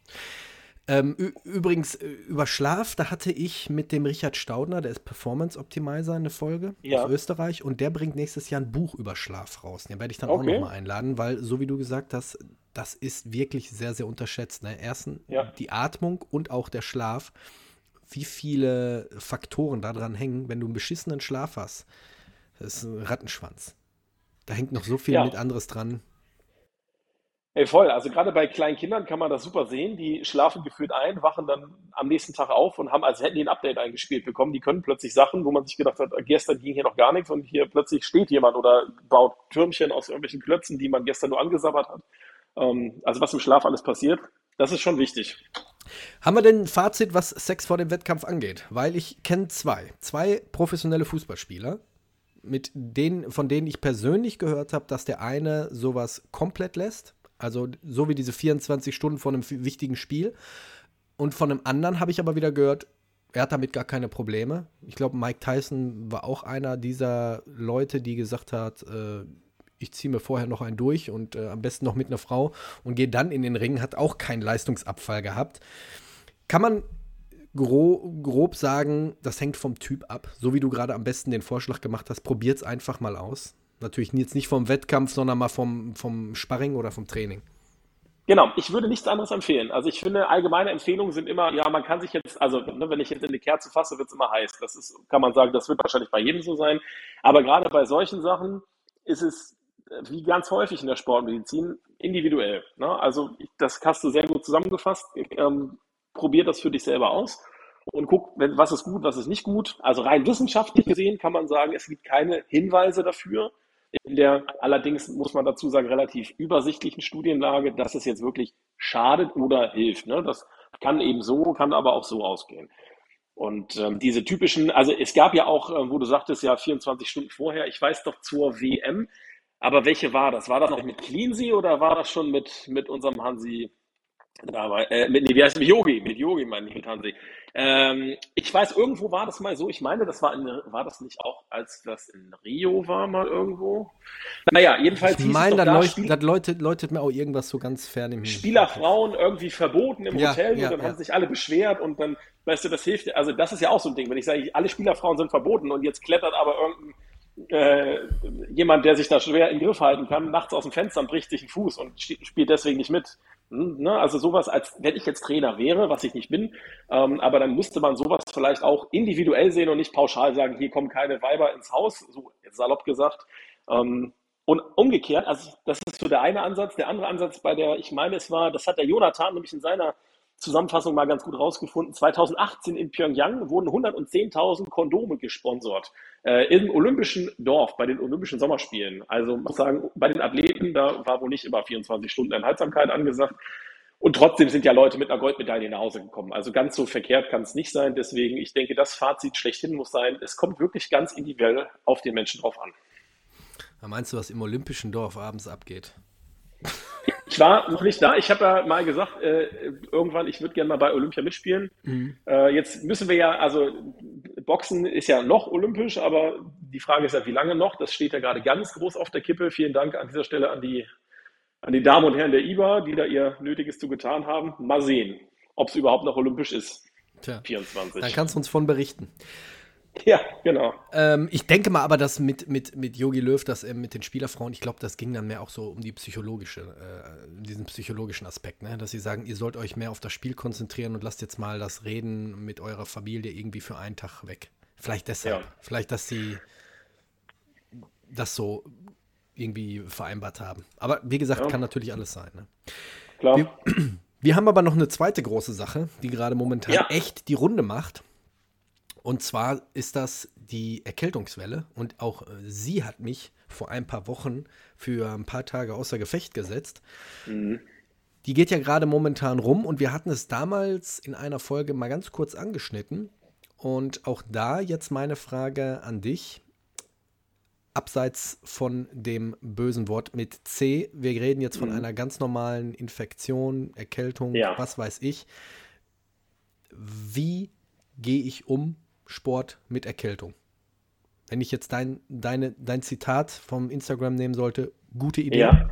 Ähm, übrigens, äh, über Schlaf, da hatte ich mit dem Richard Staudner, der ist Performance Optimizer, eine Folge ja. aus Österreich und der bringt nächstes Jahr ein Buch über Schlaf raus. Den werde ich dann okay. auch nochmal einladen, weil, so wie du gesagt hast, das ist wirklich sehr, sehr unterschätzt. Ne? Erstens ja. die Atmung und auch der Schlaf. Wie viele Faktoren daran hängen, wenn du einen beschissenen Schlaf hast. Das ist ein Rattenschwanz. Da hängt noch so viel ja. mit anderes dran. Ey, voll. Also gerade bei kleinen Kindern kann man das super sehen. Die schlafen gefühlt ein, wachen dann am nächsten Tag auf und haben, als hätten die ein Update eingespielt bekommen. Die können plötzlich Sachen, wo man sich gedacht hat, gestern ging hier noch gar nichts und hier plötzlich steht jemand oder baut Türmchen aus irgendwelchen Klötzen, die man gestern nur angesabbert hat. Ähm, also was im Schlaf alles passiert, das ist schon wichtig. Haben wir denn ein Fazit, was Sex vor dem Wettkampf angeht? Weil ich kenne zwei. Zwei professionelle Fußballspieler, mit denen, von denen ich persönlich gehört habe, dass der eine sowas komplett lässt also so wie diese 24 Stunden vor einem wichtigen Spiel. Und von einem anderen habe ich aber wieder gehört, er hat damit gar keine Probleme. Ich glaube, Mike Tyson war auch einer dieser Leute, die gesagt hat, äh, ich ziehe mir vorher noch einen durch und äh, am besten noch mit einer Frau und gehe dann in den Ring, hat auch keinen Leistungsabfall gehabt. Kann man gro grob sagen, das hängt vom Typ ab. So wie du gerade am besten den Vorschlag gemacht hast, probiert es einfach mal aus. Natürlich jetzt nicht vom Wettkampf, sondern mal vom, vom Sparring oder vom Training. Genau, ich würde nichts anderes empfehlen. Also ich finde, allgemeine Empfehlungen sind immer, ja, man kann sich jetzt, also ne, wenn ich jetzt in eine Kerze fasse, wird es immer heiß. Das ist, kann man sagen, das wird wahrscheinlich bei jedem so sein. Aber gerade bei solchen Sachen ist es, äh, wie ganz häufig in der Sportmedizin, individuell. Ne? Also das hast du sehr gut zusammengefasst. Ähm, probier das für dich selber aus und guck, was ist gut, was ist nicht gut. Also rein wissenschaftlich gesehen kann man sagen, es gibt keine Hinweise dafür, in der allerdings, muss man dazu sagen, relativ übersichtlichen Studienlage, dass es jetzt wirklich schadet oder hilft. Ne? Das kann eben so, kann aber auch so ausgehen. Und ähm, diese typischen, also es gab ja auch, äh, wo du sagtest, ja 24 Stunden vorher, ich weiß doch zur WM, aber welche war das? War das noch mit Cleansea oder war das schon mit, mit unserem Hansi Dabei, äh, mit, nee, wie heißt es? Mit Yogi, mit Yogi, mein ich, mit Hansi. Ähm, ich weiß, irgendwo war das mal so, ich meine, das war in, war das nicht auch, als das in Rio war, mal irgendwo? Naja, jedenfalls. Ich meine, da, das läutet, läutet mir auch irgendwas so ganz fern im Spielerfrauen irgendwie verboten im ja, Hotel ja, und dann ja. haben sich alle beschwert und dann, weißt du, das hilft, also das ist ja auch so ein Ding, wenn ich sage, alle Spielerfrauen sind verboten und jetzt klettert aber irgendein äh, jemand, der sich da schwer im Griff halten kann, nachts aus dem Fenster und bricht sich einen Fuß und spielt deswegen nicht mit. Ne? Also sowas, als wenn ich jetzt Trainer wäre, was ich nicht bin, ähm, aber dann müsste man sowas vielleicht auch individuell sehen und nicht pauschal sagen, hier kommen keine Weiber ins Haus, so salopp gesagt. Ähm, und umgekehrt, also das ist so der eine Ansatz. Der andere Ansatz bei der, ich meine, es war, das hat der Jonathan nämlich in seiner Zusammenfassung mal ganz gut rausgefunden. 2018 in Pyongyang wurden 110.000 Kondome gesponsert äh, im Olympischen Dorf bei den Olympischen Sommerspielen. Also muss sagen, bei den Athleten, da war wohl nicht immer 24 Stunden Enthaltsamkeit angesagt. Und trotzdem sind ja Leute mit einer Goldmedaille nach Hause gekommen. Also ganz so verkehrt kann es nicht sein. Deswegen, ich denke, das Fazit schlechthin muss sein, es kommt wirklich ganz individuell auf den Menschen drauf an. meinst du, was im Olympischen Dorf abends abgeht? Ich war noch nicht da. Ich habe ja mal gesagt, äh, irgendwann, ich würde gerne mal bei Olympia mitspielen. Mhm. Äh, jetzt müssen wir ja, also Boxen ist ja noch olympisch, aber die Frage ist ja, wie lange noch? Das steht ja gerade ganz groß auf der Kippe. Vielen Dank an dieser Stelle an die, an die Damen und Herren der IBA, die da ihr Nötiges zu getan haben. Mal sehen, ob es überhaupt noch olympisch ist. Tja, 24. Dann kannst du uns von berichten. Ja, genau. Ähm, ich denke mal aber, dass mit, mit, mit Yogi Löw, dass äh, mit den Spielerfrauen, ich glaube, das ging dann mehr auch so um die psychologische, äh, diesen psychologischen Aspekt, ne? dass sie sagen, ihr sollt euch mehr auf das Spiel konzentrieren und lasst jetzt mal das Reden mit eurer Familie irgendwie für einen Tag weg. Vielleicht deshalb. Ja. Vielleicht, dass sie das so irgendwie vereinbart haben. Aber wie gesagt, ja. kann natürlich alles sein. Ne? klar. Wir, wir, haben aber noch eine zweite große Sache, die gerade momentan ja. echt die Runde macht. Und zwar ist das die Erkältungswelle. Und auch äh, sie hat mich vor ein paar Wochen für ein paar Tage außer Gefecht gesetzt. Mhm. Die geht ja gerade momentan rum und wir hatten es damals in einer Folge mal ganz kurz angeschnitten. Und auch da jetzt meine Frage an dich. Abseits von dem bösen Wort mit C, wir reden jetzt von mhm. einer ganz normalen Infektion, Erkältung, ja. was weiß ich. Wie gehe ich um Sport mit Erkältung? Wenn ich jetzt dein, deine, dein Zitat vom Instagram nehmen sollte, gute Idee. Ja.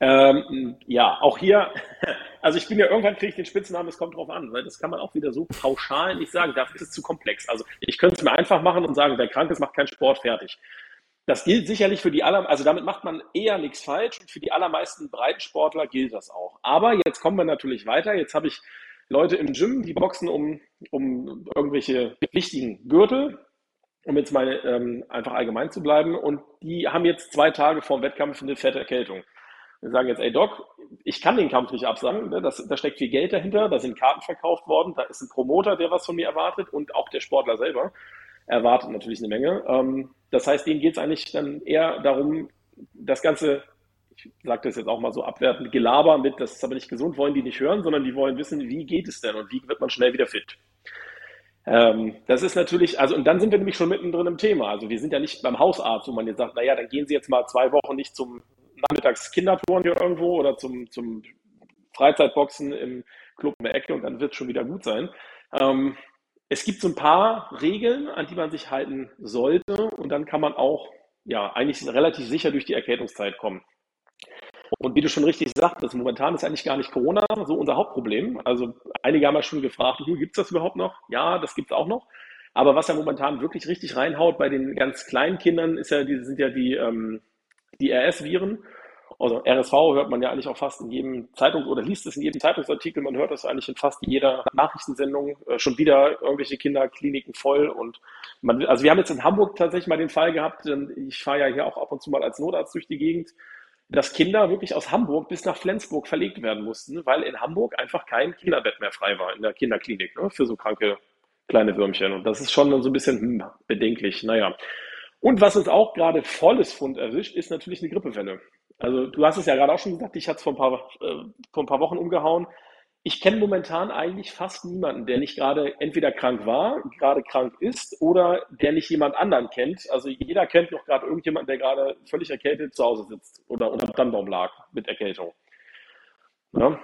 Ähm, ja, auch hier, also ich bin ja irgendwann kriege ich den Spitznamen, es kommt drauf an, weil das kann man auch wieder so pauschal nicht sagen, dafür ist es zu komplex. Also ich könnte es mir einfach machen und sagen, wer krank ist, macht keinen Sport fertig. Das gilt sicherlich für die aller, also damit macht man eher nichts falsch und für die allermeisten Breitensportler gilt das auch. Aber jetzt kommen wir natürlich weiter. Jetzt habe ich Leute im Gym, die boxen um, um irgendwelche wichtigen Gürtel, um jetzt mal ähm, einfach allgemein zu bleiben. Und die haben jetzt zwei Tage vor dem Wettkampf eine fette Erkältung. Wir sagen jetzt, ey Doc, ich kann den Kampf nicht absagen, ne? das, da steckt viel Geld dahinter, da sind Karten verkauft worden, da ist ein Promoter, der was von mir erwartet und auch der Sportler selber erwartet natürlich eine Menge. Ähm, das heißt, denen geht es eigentlich dann eher darum, das Ganze, ich sage das jetzt auch mal so abwertend, Gelaber mit, das ist aber nicht gesund, wollen die nicht hören, sondern die wollen wissen, wie geht es denn und wie wird man schnell wieder fit. Ähm, das ist natürlich, also und dann sind wir nämlich schon mittendrin im Thema. Also wir sind ja nicht beim Hausarzt, wo man jetzt sagt, naja, dann gehen Sie jetzt mal zwei Wochen nicht zum nachmittags Kindertouren hier irgendwo oder zum, zum Freizeitboxen im Club in der Ecke und dann wird es schon wieder gut sein. Ähm, es gibt so ein paar Regeln, an die man sich halten sollte und dann kann man auch ja eigentlich relativ sicher durch die Erkältungszeit kommen. Und wie du schon richtig sagtest, momentan ist eigentlich gar nicht Corona so unser Hauptproblem. Also einige haben ja schon gefragt, gibt es das überhaupt noch? Ja, das gibt es auch noch. Aber was ja momentan wirklich richtig reinhaut bei den ganz kleinen Kindern, ist ja, die sind ja die, ähm, die RS-Viren. Also RSV hört man ja eigentlich auch fast in jedem Zeitung oder liest es in jedem Zeitungsartikel. Man hört das eigentlich in fast jeder Nachrichtensendung. Äh, schon wieder irgendwelche Kinderkliniken voll. Und man, also wir haben jetzt in Hamburg tatsächlich mal den Fall gehabt. Ich fahre ja hier auch ab und zu mal als Notarzt durch die Gegend dass Kinder wirklich aus Hamburg bis nach Flensburg verlegt werden mussten, weil in Hamburg einfach kein Kinderbett mehr frei war in der Kinderklinik ne, für so kranke kleine Würmchen. Und das ist schon so ein bisschen hm, bedenklich. Naja. Und was uns auch gerade volles Fund erwischt, ist natürlich eine Grippewelle. Also du hast es ja gerade auch schon gesagt, ich hatte es vor ein paar, äh, vor ein paar Wochen umgehauen ich kenne momentan eigentlich fast niemanden, der nicht gerade entweder krank war, gerade krank ist oder der nicht jemand anderen kennt. Also jeder kennt noch gerade irgendjemanden, der gerade völlig erkältet zu Hause sitzt oder unter dem Tannenbaum lag mit Erkältung. Ja?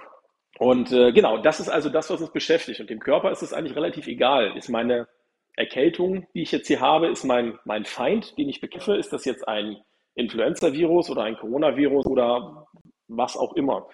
Und äh, genau, das ist also das, was uns beschäftigt. Und dem Körper ist es eigentlich relativ egal. Ist meine Erkältung, die ich jetzt hier habe, ist mein, mein Feind, den ich bekämpfe? Ist das jetzt ein Influenza-Virus oder ein Coronavirus oder was auch immer?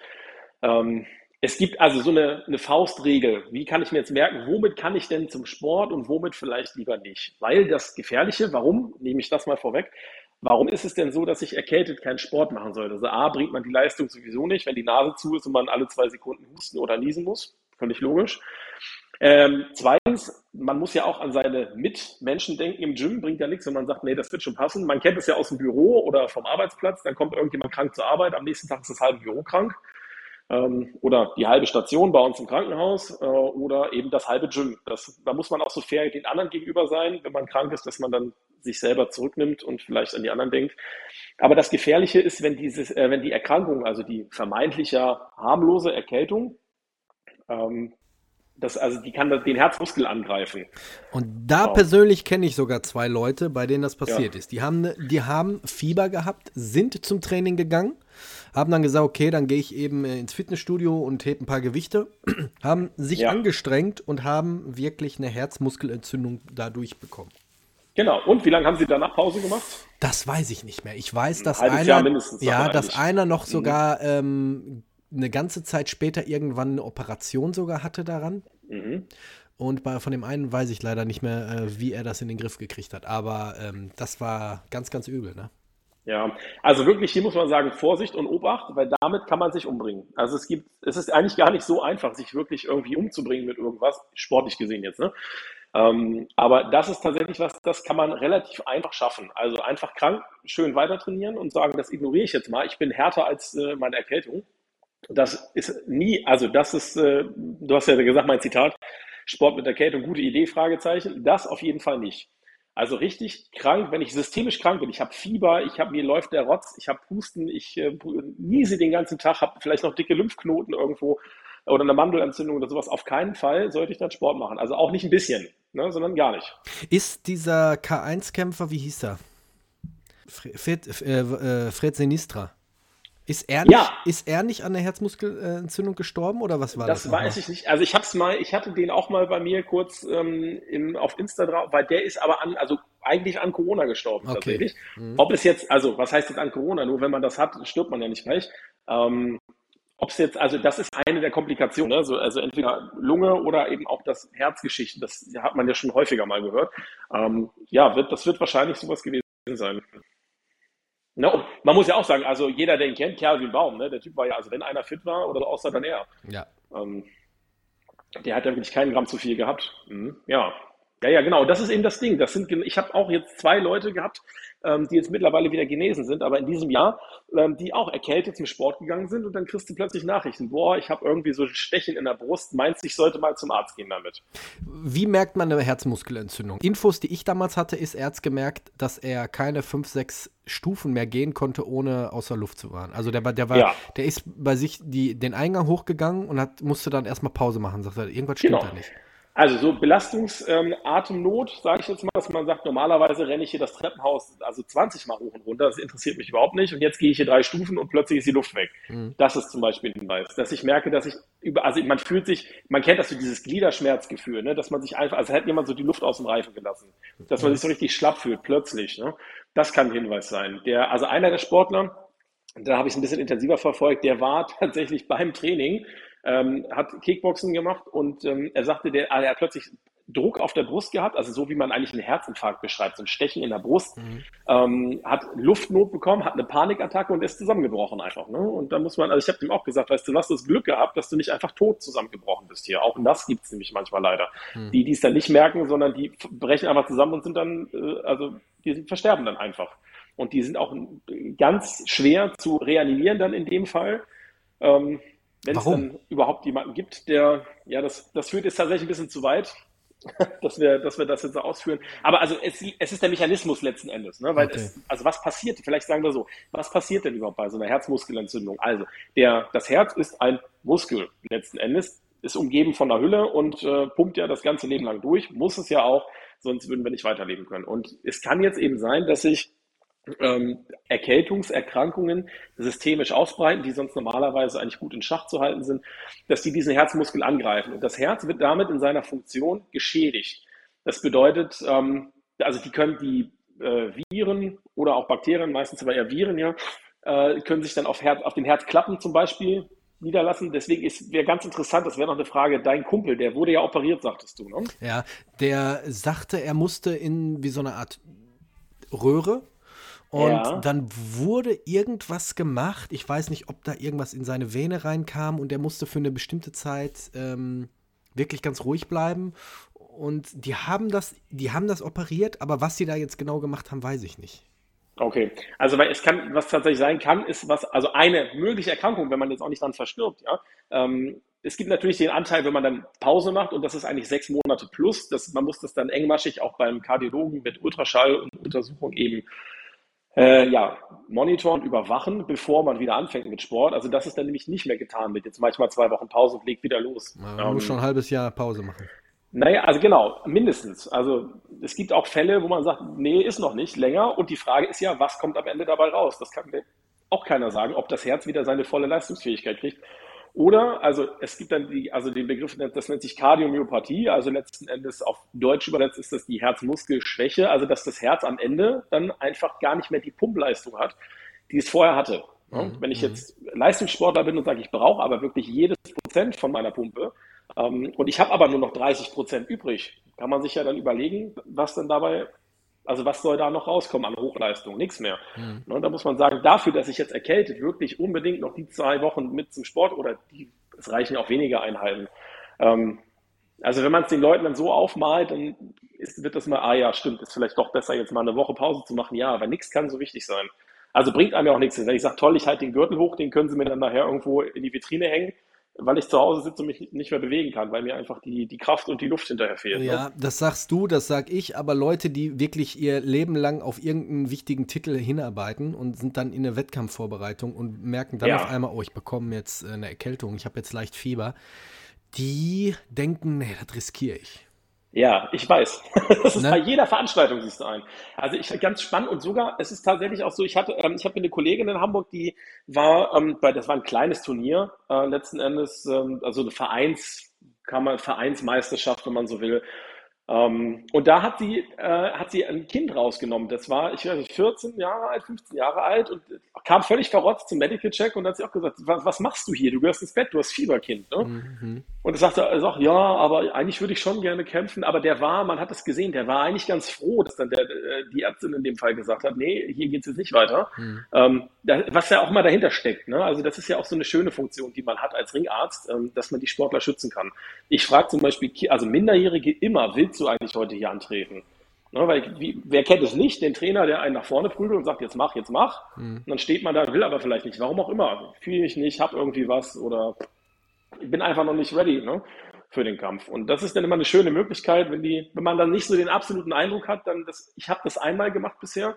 Ähm, es gibt also so eine, eine, Faustregel. Wie kann ich mir jetzt merken, womit kann ich denn zum Sport und womit vielleicht lieber nicht? Weil das Gefährliche, warum, nehme ich das mal vorweg, warum ist es denn so, dass ich erkältet keinen Sport machen sollte? Also A, bringt man die Leistung sowieso nicht, wenn die Nase zu ist und man alle zwei Sekunden husten oder niesen muss. Völlig logisch. Ähm, zweitens, man muss ja auch an seine Mitmenschen denken im Gym, bringt ja nichts, wenn man sagt, nee, das wird schon passen. Man kennt es ja aus dem Büro oder vom Arbeitsplatz, dann kommt irgendjemand krank zur Arbeit, am nächsten Tag ist das halbe Büro krank ähm, oder die halbe Station bei uns im Krankenhaus äh, oder eben das halbe Gym. Das, da muss man auch so fair den anderen gegenüber sein, wenn man krank ist, dass man dann sich selber zurücknimmt und vielleicht an die anderen denkt. Aber das Gefährliche ist, wenn, dieses, äh, wenn die Erkrankung, also die vermeintlich harmlose Erkältung, ähm, das, also die kann den Herzmuskel angreifen. Und da wow. persönlich kenne ich sogar zwei Leute, bei denen das passiert ja. ist. Die haben, die haben Fieber gehabt, sind zum Training gegangen haben dann gesagt, okay, dann gehe ich eben äh, ins Fitnessstudio und hebe ein paar Gewichte, haben sich ja. angestrengt und haben wirklich eine Herzmuskelentzündung dadurch bekommen. Genau. Und wie lange haben Sie danach Pause gemacht? Das weiß ich nicht mehr. Ich weiß, dass ein einer, ja, dass einer noch mhm. sogar ähm, eine ganze Zeit später irgendwann eine Operation sogar hatte daran. Mhm. Und bei, von dem einen weiß ich leider nicht mehr, äh, wie er das in den Griff gekriegt hat. Aber ähm, das war ganz, ganz übel, ne? Ja, also wirklich, hier muss man sagen, Vorsicht und Obacht, weil damit kann man sich umbringen. Also es gibt, es ist eigentlich gar nicht so einfach, sich wirklich irgendwie umzubringen mit irgendwas, sportlich gesehen jetzt, ne? Ähm, aber das ist tatsächlich was, das kann man relativ einfach schaffen. Also einfach krank, schön weiter trainieren und sagen, das ignoriere ich jetzt mal. Ich bin härter als äh, meine Erkältung. Das ist nie, also das ist, äh, du hast ja gesagt, mein Zitat, Sport mit Erkältung, gute Idee, Fragezeichen. Das auf jeden Fall nicht. Also richtig krank, wenn ich systemisch krank bin, ich habe Fieber, ich habe mir läuft der Rotz, ich habe Husten, ich äh, niese den ganzen Tag, habe vielleicht noch dicke Lymphknoten irgendwo oder eine Mandelentzündung oder sowas. Auf keinen Fall sollte ich dann Sport machen. Also auch nicht ein bisschen, ne, sondern gar nicht. Ist dieser K1-Kämpfer, wie hieß er? Fred, äh, äh, Fred Sinistra. Ist er, nicht, ja. ist er nicht an der Herzmuskelentzündung gestorben oder was war das? Das weiß ich nicht. Also ich hab's mal, ich hatte den auch mal bei mir kurz ähm, in, auf Insta drauf, weil der ist aber an, also eigentlich an Corona gestorben okay. tatsächlich. Mhm. Ob es jetzt, also was heißt jetzt an Corona? Nur wenn man das hat, stirbt man ja nicht gleich. Ähm, ob es jetzt, also das ist eine der Komplikationen, also, also entweder Lunge oder eben auch das Herzgeschichte, das hat man ja schon häufiger mal gehört. Ähm, ja, wird, das wird wahrscheinlich sowas gewesen sein. Ne? man muss ja auch sagen, also jeder, der ihn kennt, Kerl wie ein Baum, ne? der Typ war ja, also wenn einer fit war oder so außer dann er. Ja. Ähm, der hat ja wirklich keinen Gramm zu viel gehabt. Mhm. Ja, ja, ja, genau. Das ist eben das Ding. Das sind, ich habe auch jetzt zwei Leute gehabt, ähm, die jetzt mittlerweile wieder genesen sind, aber in diesem Jahr, ähm, die auch erkältet zum Sport gegangen sind und dann kriegst du plötzlich Nachrichten. Boah, ich habe irgendwie so ein Stechen in der Brust. Meinst du, ich sollte mal zum Arzt gehen damit? Wie merkt man eine Herzmuskelentzündung? Infos, die ich damals hatte, ist, er hat gemerkt, dass er keine fünf, sechs Stufen mehr gehen konnte, ohne außer Luft zu waren. Also der, der war, ja. der ist bei sich die, den Eingang hochgegangen und hat, musste dann erstmal Pause machen. Sagt er, irgendwas stimmt genau. da nicht. Also so Belastungsatemnot, ähm, sage ich jetzt mal, dass man sagt, normalerweise renne ich hier das Treppenhaus also 20 Mal hoch und runter, das interessiert mich überhaupt nicht und jetzt gehe ich hier drei Stufen und plötzlich ist die Luft weg. Mhm. Das ist zum Beispiel ein Hinweis, dass ich merke, dass ich über, also man fühlt sich, man kennt das so dieses Gliederschmerzgefühl, ne, dass man sich einfach, als hätte jemand so die Luft aus dem Reifen gelassen, dass man sich so richtig schlapp fühlt, plötzlich. Ne? Das kann ein Hinweis sein. Der, also einer der Sportler, da habe ich es ein bisschen intensiver verfolgt, der war tatsächlich beim Training ähm, hat Kickboxen gemacht und ähm, er sagte, der, er hat plötzlich Druck auf der Brust gehabt, also so wie man eigentlich einen Herzinfarkt beschreibt, so ein Stechen in der Brust, mhm. ähm, hat Luftnot bekommen, hat eine Panikattacke und ist zusammengebrochen einfach. Ne? Und da muss man, also ich habe ihm auch gesagt, weißt du, du hast das Glück gehabt, dass du nicht einfach tot zusammengebrochen bist hier. Auch das gibt es nämlich manchmal leider. Mhm. Die, die es dann nicht merken, sondern die brechen einfach zusammen und sind dann, äh, also die versterben dann einfach. Und die sind auch ganz schwer zu reanimieren dann in dem Fall. Ähm, wenn es dann überhaupt jemanden gibt, der, ja, das, das führt jetzt tatsächlich ein bisschen zu weit, dass wir, dass wir das jetzt so ausführen. Aber also es, es ist der Mechanismus letzten Endes, ne? Weil okay. es, also was passiert, vielleicht sagen wir so, was passiert denn überhaupt bei so einer Herzmuskelentzündung? Also, der, das Herz ist ein Muskel letzten Endes, ist umgeben von einer Hülle und äh, pumpt ja das ganze Leben lang durch, muss es ja auch, sonst würden wir nicht weiterleben können. Und es kann jetzt eben sein, dass sich ähm, Erkältungserkrankungen systemisch ausbreiten, die sonst normalerweise eigentlich gut in Schach zu halten sind, dass die diesen Herzmuskel angreifen. Und das Herz wird damit in seiner Funktion geschädigt. Das bedeutet, ähm, also die können die äh, Viren oder auch Bakterien, meistens aber eher Viren, ja, äh, können sich dann auf, Herz, auf den Herzklappen zum Beispiel niederlassen. Deswegen wäre ganz interessant, das wäre noch eine Frage, dein Kumpel, der wurde ja operiert, sagtest du, ne? Ja, der sagte, er musste in wie so eine Art Röhre und ja. dann wurde irgendwas gemacht. Ich weiß nicht, ob da irgendwas in seine Vene reinkam und er musste für eine bestimmte Zeit ähm, wirklich ganz ruhig bleiben. Und die haben das, die haben das operiert, aber was sie da jetzt genau gemacht haben, weiß ich nicht. Okay, also weil es kann, was tatsächlich sein kann, ist was, also eine mögliche Erkrankung, wenn man jetzt auch nicht dran verstirbt, ja. Ähm, es gibt natürlich den Anteil, wenn man dann Pause macht, und das ist eigentlich sechs Monate plus, das, man muss das dann engmaschig auch beim Kardiologen mit Ultraschall und Untersuchung eben äh, ja, monitoren, überwachen, bevor man wieder anfängt mit Sport. Also das ist dann nämlich nicht mehr getan mit jetzt manchmal zwei Wochen Pause und legt wieder los. Man ähm, muss schon ein halbes Jahr Pause machen. Naja, also genau, mindestens. Also es gibt auch Fälle, wo man sagt, nee, ist noch nicht länger. Und die Frage ist ja, was kommt am Ende dabei raus? Das kann mir auch keiner sagen, ob das Herz wieder seine volle Leistungsfähigkeit kriegt. Oder, also es gibt dann die, also den Begriff, das nennt sich Kardiomyopathie, also letzten Endes auf Deutsch übersetzt ist das die Herzmuskelschwäche, also dass das Herz am Ende dann einfach gar nicht mehr die Pumpleistung hat, die es vorher hatte. Mhm. Wenn ich mhm. jetzt Leistungssportler bin und sage, ich brauche aber wirklich jedes Prozent von meiner Pumpe ähm, und ich habe aber nur noch 30 Prozent übrig, kann man sich ja dann überlegen, was dann dabei also was soll da noch rauskommen an Hochleistung? Nichts mehr. Mhm. Und da muss man sagen, dafür, dass ich jetzt erkältet wirklich unbedingt noch die zwei Wochen mit zum Sport oder die, es reichen auch weniger Einheiten. Ähm, also wenn man es den Leuten dann so aufmalt, dann ist, wird das mal, ah ja, stimmt, ist vielleicht doch besser, jetzt mal eine Woche Pause zu machen. Ja, aber nichts kann so wichtig sein. Also bringt einem ja auch nichts. Wenn ich sage, toll, ich halte den Gürtel hoch, den können Sie mir dann nachher irgendwo in die Vitrine hängen, weil ich zu Hause sitze und mich nicht mehr bewegen kann, weil mir einfach die, die Kraft und die Luft hinterher fehlt. Ja, ne? das sagst du, das sag ich, aber Leute, die wirklich ihr Leben lang auf irgendeinen wichtigen Titel hinarbeiten und sind dann in der Wettkampfvorbereitung und merken dann ja. auf einmal, oh, ich bekomme jetzt eine Erkältung, ich habe jetzt leicht Fieber, die denken, nee, das riskiere ich. Ja, ich weiß. Das ist ne? bei jeder Veranstaltung siehst du ein. Also ich ganz spannend und sogar, es ist tatsächlich auch so, ich hatte, ähm, ich habe eine Kollegin in Hamburg, die war, ähm, bei, das war ein kleines Turnier, äh, letzten Endes, ähm, also eine Vereins, kann man, Vereinsmeisterschaft, wenn man so will. Ähm, und da hat sie, äh, hat sie ein Kind rausgenommen. Das war, ich weiß nicht, 14 Jahre alt, 15 Jahre alt und kam völlig verrotzt zum Medical Check und hat sie auch gesagt, was, was machst du hier? Du gehörst ins Bett, du hast Fieberkind. Ne? Mhm. Und er sagte, er sagt, ja, aber eigentlich würde ich schon gerne kämpfen. Aber der war, man hat es gesehen, der war eigentlich ganz froh, dass dann der, äh, die Ärztin in dem Fall gesagt hat, nee, hier geht es jetzt nicht weiter. Mhm. Ähm, was ja auch mal dahinter steckt. Ne? Also das ist ja auch so eine schöne Funktion, die man hat als Ringarzt, ähm, dass man die Sportler schützen kann. Ich frage zum Beispiel, also Minderjährige immer, willst du eigentlich heute hier antreten? Ne, weil wie, wer kennt es nicht, den Trainer, der einen nach vorne prügelt und sagt, jetzt mach, jetzt mach. Mhm. Und dann steht man da, will aber vielleicht nicht. Warum auch immer. Fühle ich nicht, hab irgendwie was oder ich bin einfach noch nicht ready ne, für den Kampf. Und das ist dann immer eine schöne Möglichkeit, wenn, die, wenn man dann nicht so den absoluten Eindruck hat, dann das, ich habe das einmal gemacht bisher,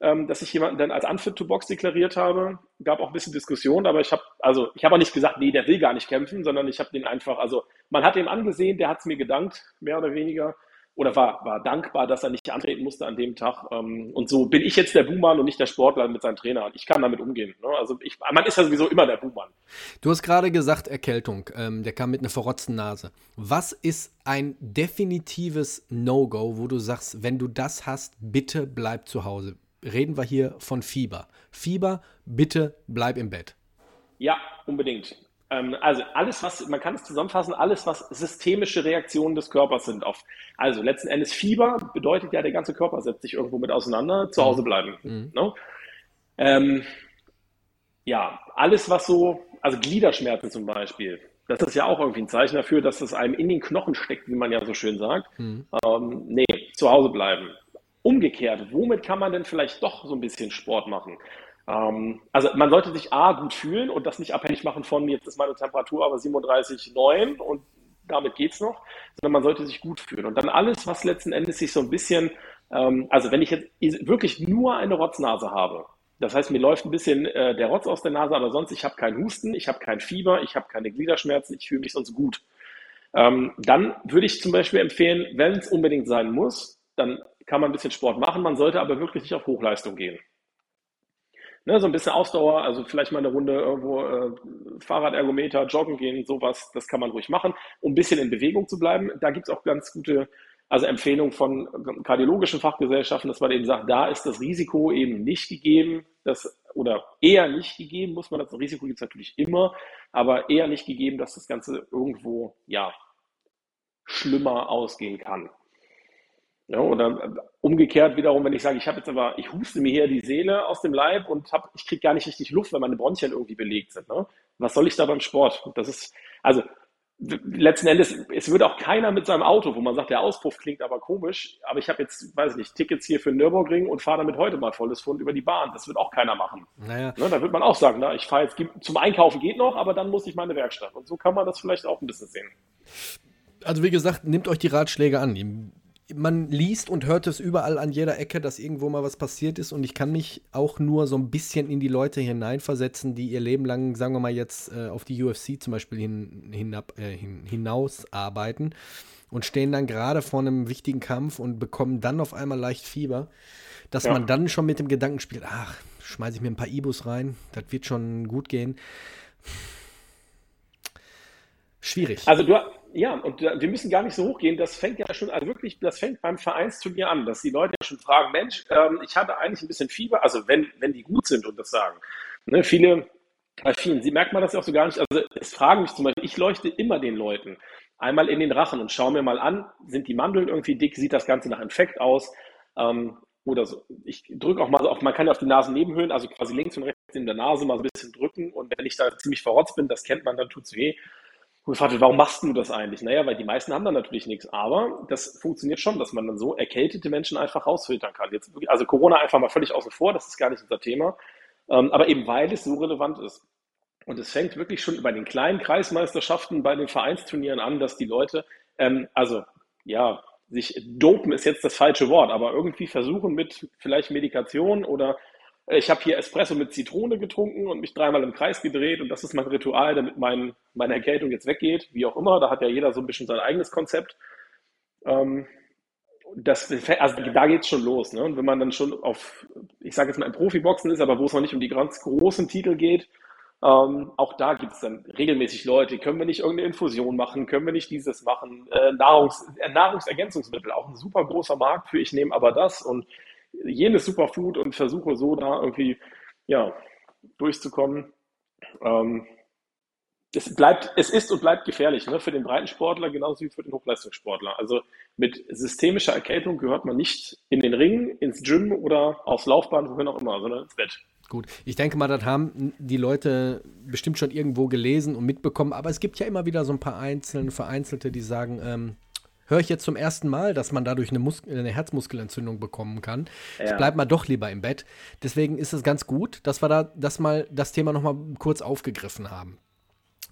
ähm, dass ich jemanden dann als Unfit to Box deklariert habe. Gab auch ein bisschen Diskussion, aber ich habe also ich habe auch nicht gesagt, nee, der will gar nicht kämpfen, sondern ich habe den einfach, also man hat ihm angesehen, der hat es mir gedankt, mehr oder weniger oder war, war dankbar, dass er nicht antreten musste an dem Tag. Ähm, und so bin ich jetzt der Buhmann und nicht der Sportler mit seinem Trainer. Ich kann damit umgehen. Ne? Also ich, man ist ja sowieso immer der Buhmann. Du hast gerade gesagt, Erkältung. Ähm, der kam mit einer verrotzten Nase. Was ist ein definitives No-Go, wo du sagst, wenn du das hast, bitte bleib zu Hause? Reden wir hier von Fieber. Fieber, bitte bleib im Bett. Ja, unbedingt. Ähm, also alles, was, man kann es zusammenfassen, alles, was systemische Reaktionen des Körpers sind auf, also letzten Endes Fieber bedeutet ja, der ganze Körper setzt sich irgendwo mit auseinander, zu Hause bleiben. Mhm. Ne? Ähm, ja, alles, was so, also Gliederschmerzen zum Beispiel, das ist ja auch irgendwie ein Zeichen dafür, dass es einem in den Knochen steckt, wie man ja so schön sagt. Mhm. Ähm, nee, zu Hause bleiben. Umgekehrt, womit kann man denn vielleicht doch so ein bisschen Sport machen? Ähm, also man sollte sich A gut fühlen und das nicht abhängig machen von, jetzt ist meine Temperatur aber 37,9 und damit geht es noch, sondern man sollte sich gut fühlen. Und dann alles, was letzten Endes sich so ein bisschen, ähm, also wenn ich jetzt wirklich nur eine Rotznase habe, das heißt, mir läuft ein bisschen äh, der Rotz aus der Nase, aber sonst, ich habe keinen Husten, ich habe kein Fieber, ich habe keine Gliederschmerzen, ich fühle mich sonst gut. Ähm, dann würde ich zum Beispiel empfehlen, wenn es unbedingt sein muss, dann kann man ein bisschen Sport machen, man sollte aber wirklich nicht auf Hochleistung gehen ne, so ein bisschen Ausdauer, also vielleicht mal eine Runde irgendwo äh, Fahrradergometer, joggen gehen, sowas, das kann man ruhig machen, um ein bisschen in Bewegung zu bleiben. Da gibt es auch ganz gute also Empfehlungen von kardiologischen Fachgesellschaften, dass man eben sagt, da ist das Risiko eben nicht gegeben, dass, oder eher nicht gegeben, muss man das Risiko gibt es natürlich immer, aber eher nicht gegeben, dass das Ganze irgendwo ja schlimmer ausgehen kann. Ja, oder umgekehrt wiederum, wenn ich sage, ich habe jetzt aber, ich huste mir hier die Seele aus dem Leib und hab, ich kriege gar nicht richtig Luft, weil meine Bronchien irgendwie belegt sind. Ne? Was soll ich da beim Sport? Das ist, also letzten Endes, es wird auch keiner mit seinem Auto, wo man sagt, der Auspuff klingt aber komisch, aber ich habe jetzt, weiß ich nicht, Tickets hier für den Nürburgring und fahre damit heute mal volles Fund über die Bahn. Das wird auch keiner machen. Naja. Ne, da wird man auch sagen, na, ich fahre jetzt zum Einkaufen geht noch, aber dann muss ich meine Werkstatt. Und so kann man das vielleicht auch ein bisschen sehen. Also wie gesagt, nehmt euch die Ratschläge an man liest und hört es überall an jeder Ecke, dass irgendwo mal was passiert ist. Und ich kann mich auch nur so ein bisschen in die Leute hineinversetzen, die ihr Leben lang, sagen wir mal jetzt, äh, auf die UFC zum Beispiel hin, hinab, äh, hin, hinaus arbeiten und stehen dann gerade vor einem wichtigen Kampf und bekommen dann auf einmal leicht Fieber, dass ja. man dann schon mit dem Gedanken spielt, ach, schmeiße ich mir ein paar Ibus rein, das wird schon gut gehen. Schwierig. Also du, ja, und wir müssen gar nicht so hochgehen. Das fängt ja schon, also wirklich, das fängt beim Vereinsturnier an, dass die Leute ja schon fragen, Mensch, ähm, ich hatte eigentlich ein bisschen Fieber, also wenn, wenn die gut sind und das sagen. Ne, viele, bei vielen, sie merkt man das ja auch so gar nicht. Also es fragen mich zum Beispiel, ich leuchte immer den Leuten einmal in den Rachen und schaue mir mal an, sind die Mandeln irgendwie dick, sieht das Ganze nach Infekt aus? Ähm, oder so. Ich drücke auch mal so auf, man kann ja auf die Nasennebenhöhlen, also quasi links und rechts in der Nase mal so ein bisschen drücken und wenn ich da ziemlich verrotzt bin, das kennt man, dann tut es weh und gefragt warum machst du das eigentlich? Naja, weil die meisten haben dann natürlich nichts. Aber das funktioniert schon, dass man dann so erkältete Menschen einfach rausfiltern kann. Jetzt, also Corona einfach mal völlig außen vor, das ist gar nicht unser Thema. Ähm, aber eben weil es so relevant ist. Und es fängt wirklich schon bei den kleinen Kreismeisterschaften, bei den Vereinsturnieren an, dass die Leute, ähm, also ja, sich dopen ist jetzt das falsche Wort, aber irgendwie versuchen mit vielleicht Medikation oder ich habe hier Espresso mit Zitrone getrunken und mich dreimal im Kreis gedreht und das ist mein Ritual, damit mein, meine Erkältung jetzt weggeht, wie auch immer. Da hat ja jeder so ein bisschen sein eigenes Konzept. Ähm, das, also da geht es schon los. Ne? Und wenn man dann schon auf, ich sage jetzt mal, im Profiboxen ist, aber wo es noch nicht um die ganz großen Titel geht, ähm, auch da gibt es dann regelmäßig Leute, können wir nicht irgendeine Infusion machen, können wir nicht dieses machen, äh, Nahrungs, Nahrungsergänzungsmittel, auch ein super großer Markt für ich nehme aber das und jenes Superfood und versuche so da irgendwie ja, durchzukommen. Ähm, es bleibt, es ist und bleibt gefährlich ne? für den Breitensportler genauso wie für den Hochleistungssportler. Also mit systemischer Erkältung gehört man nicht in den Ring, ins Gym oder aufs Laufband, wohin auch immer, sondern ins Bett. Gut, ich denke mal, das haben die Leute bestimmt schon irgendwo gelesen und mitbekommen, aber es gibt ja immer wieder so ein paar einzelne, vereinzelte, die sagen, ähm, höre ich jetzt zum ersten Mal, dass man dadurch eine, Mus eine Herzmuskelentzündung bekommen kann. Ja. Ich bleibe mal doch lieber im Bett. Deswegen ist es ganz gut, dass wir da das mal das Thema noch mal kurz aufgegriffen haben.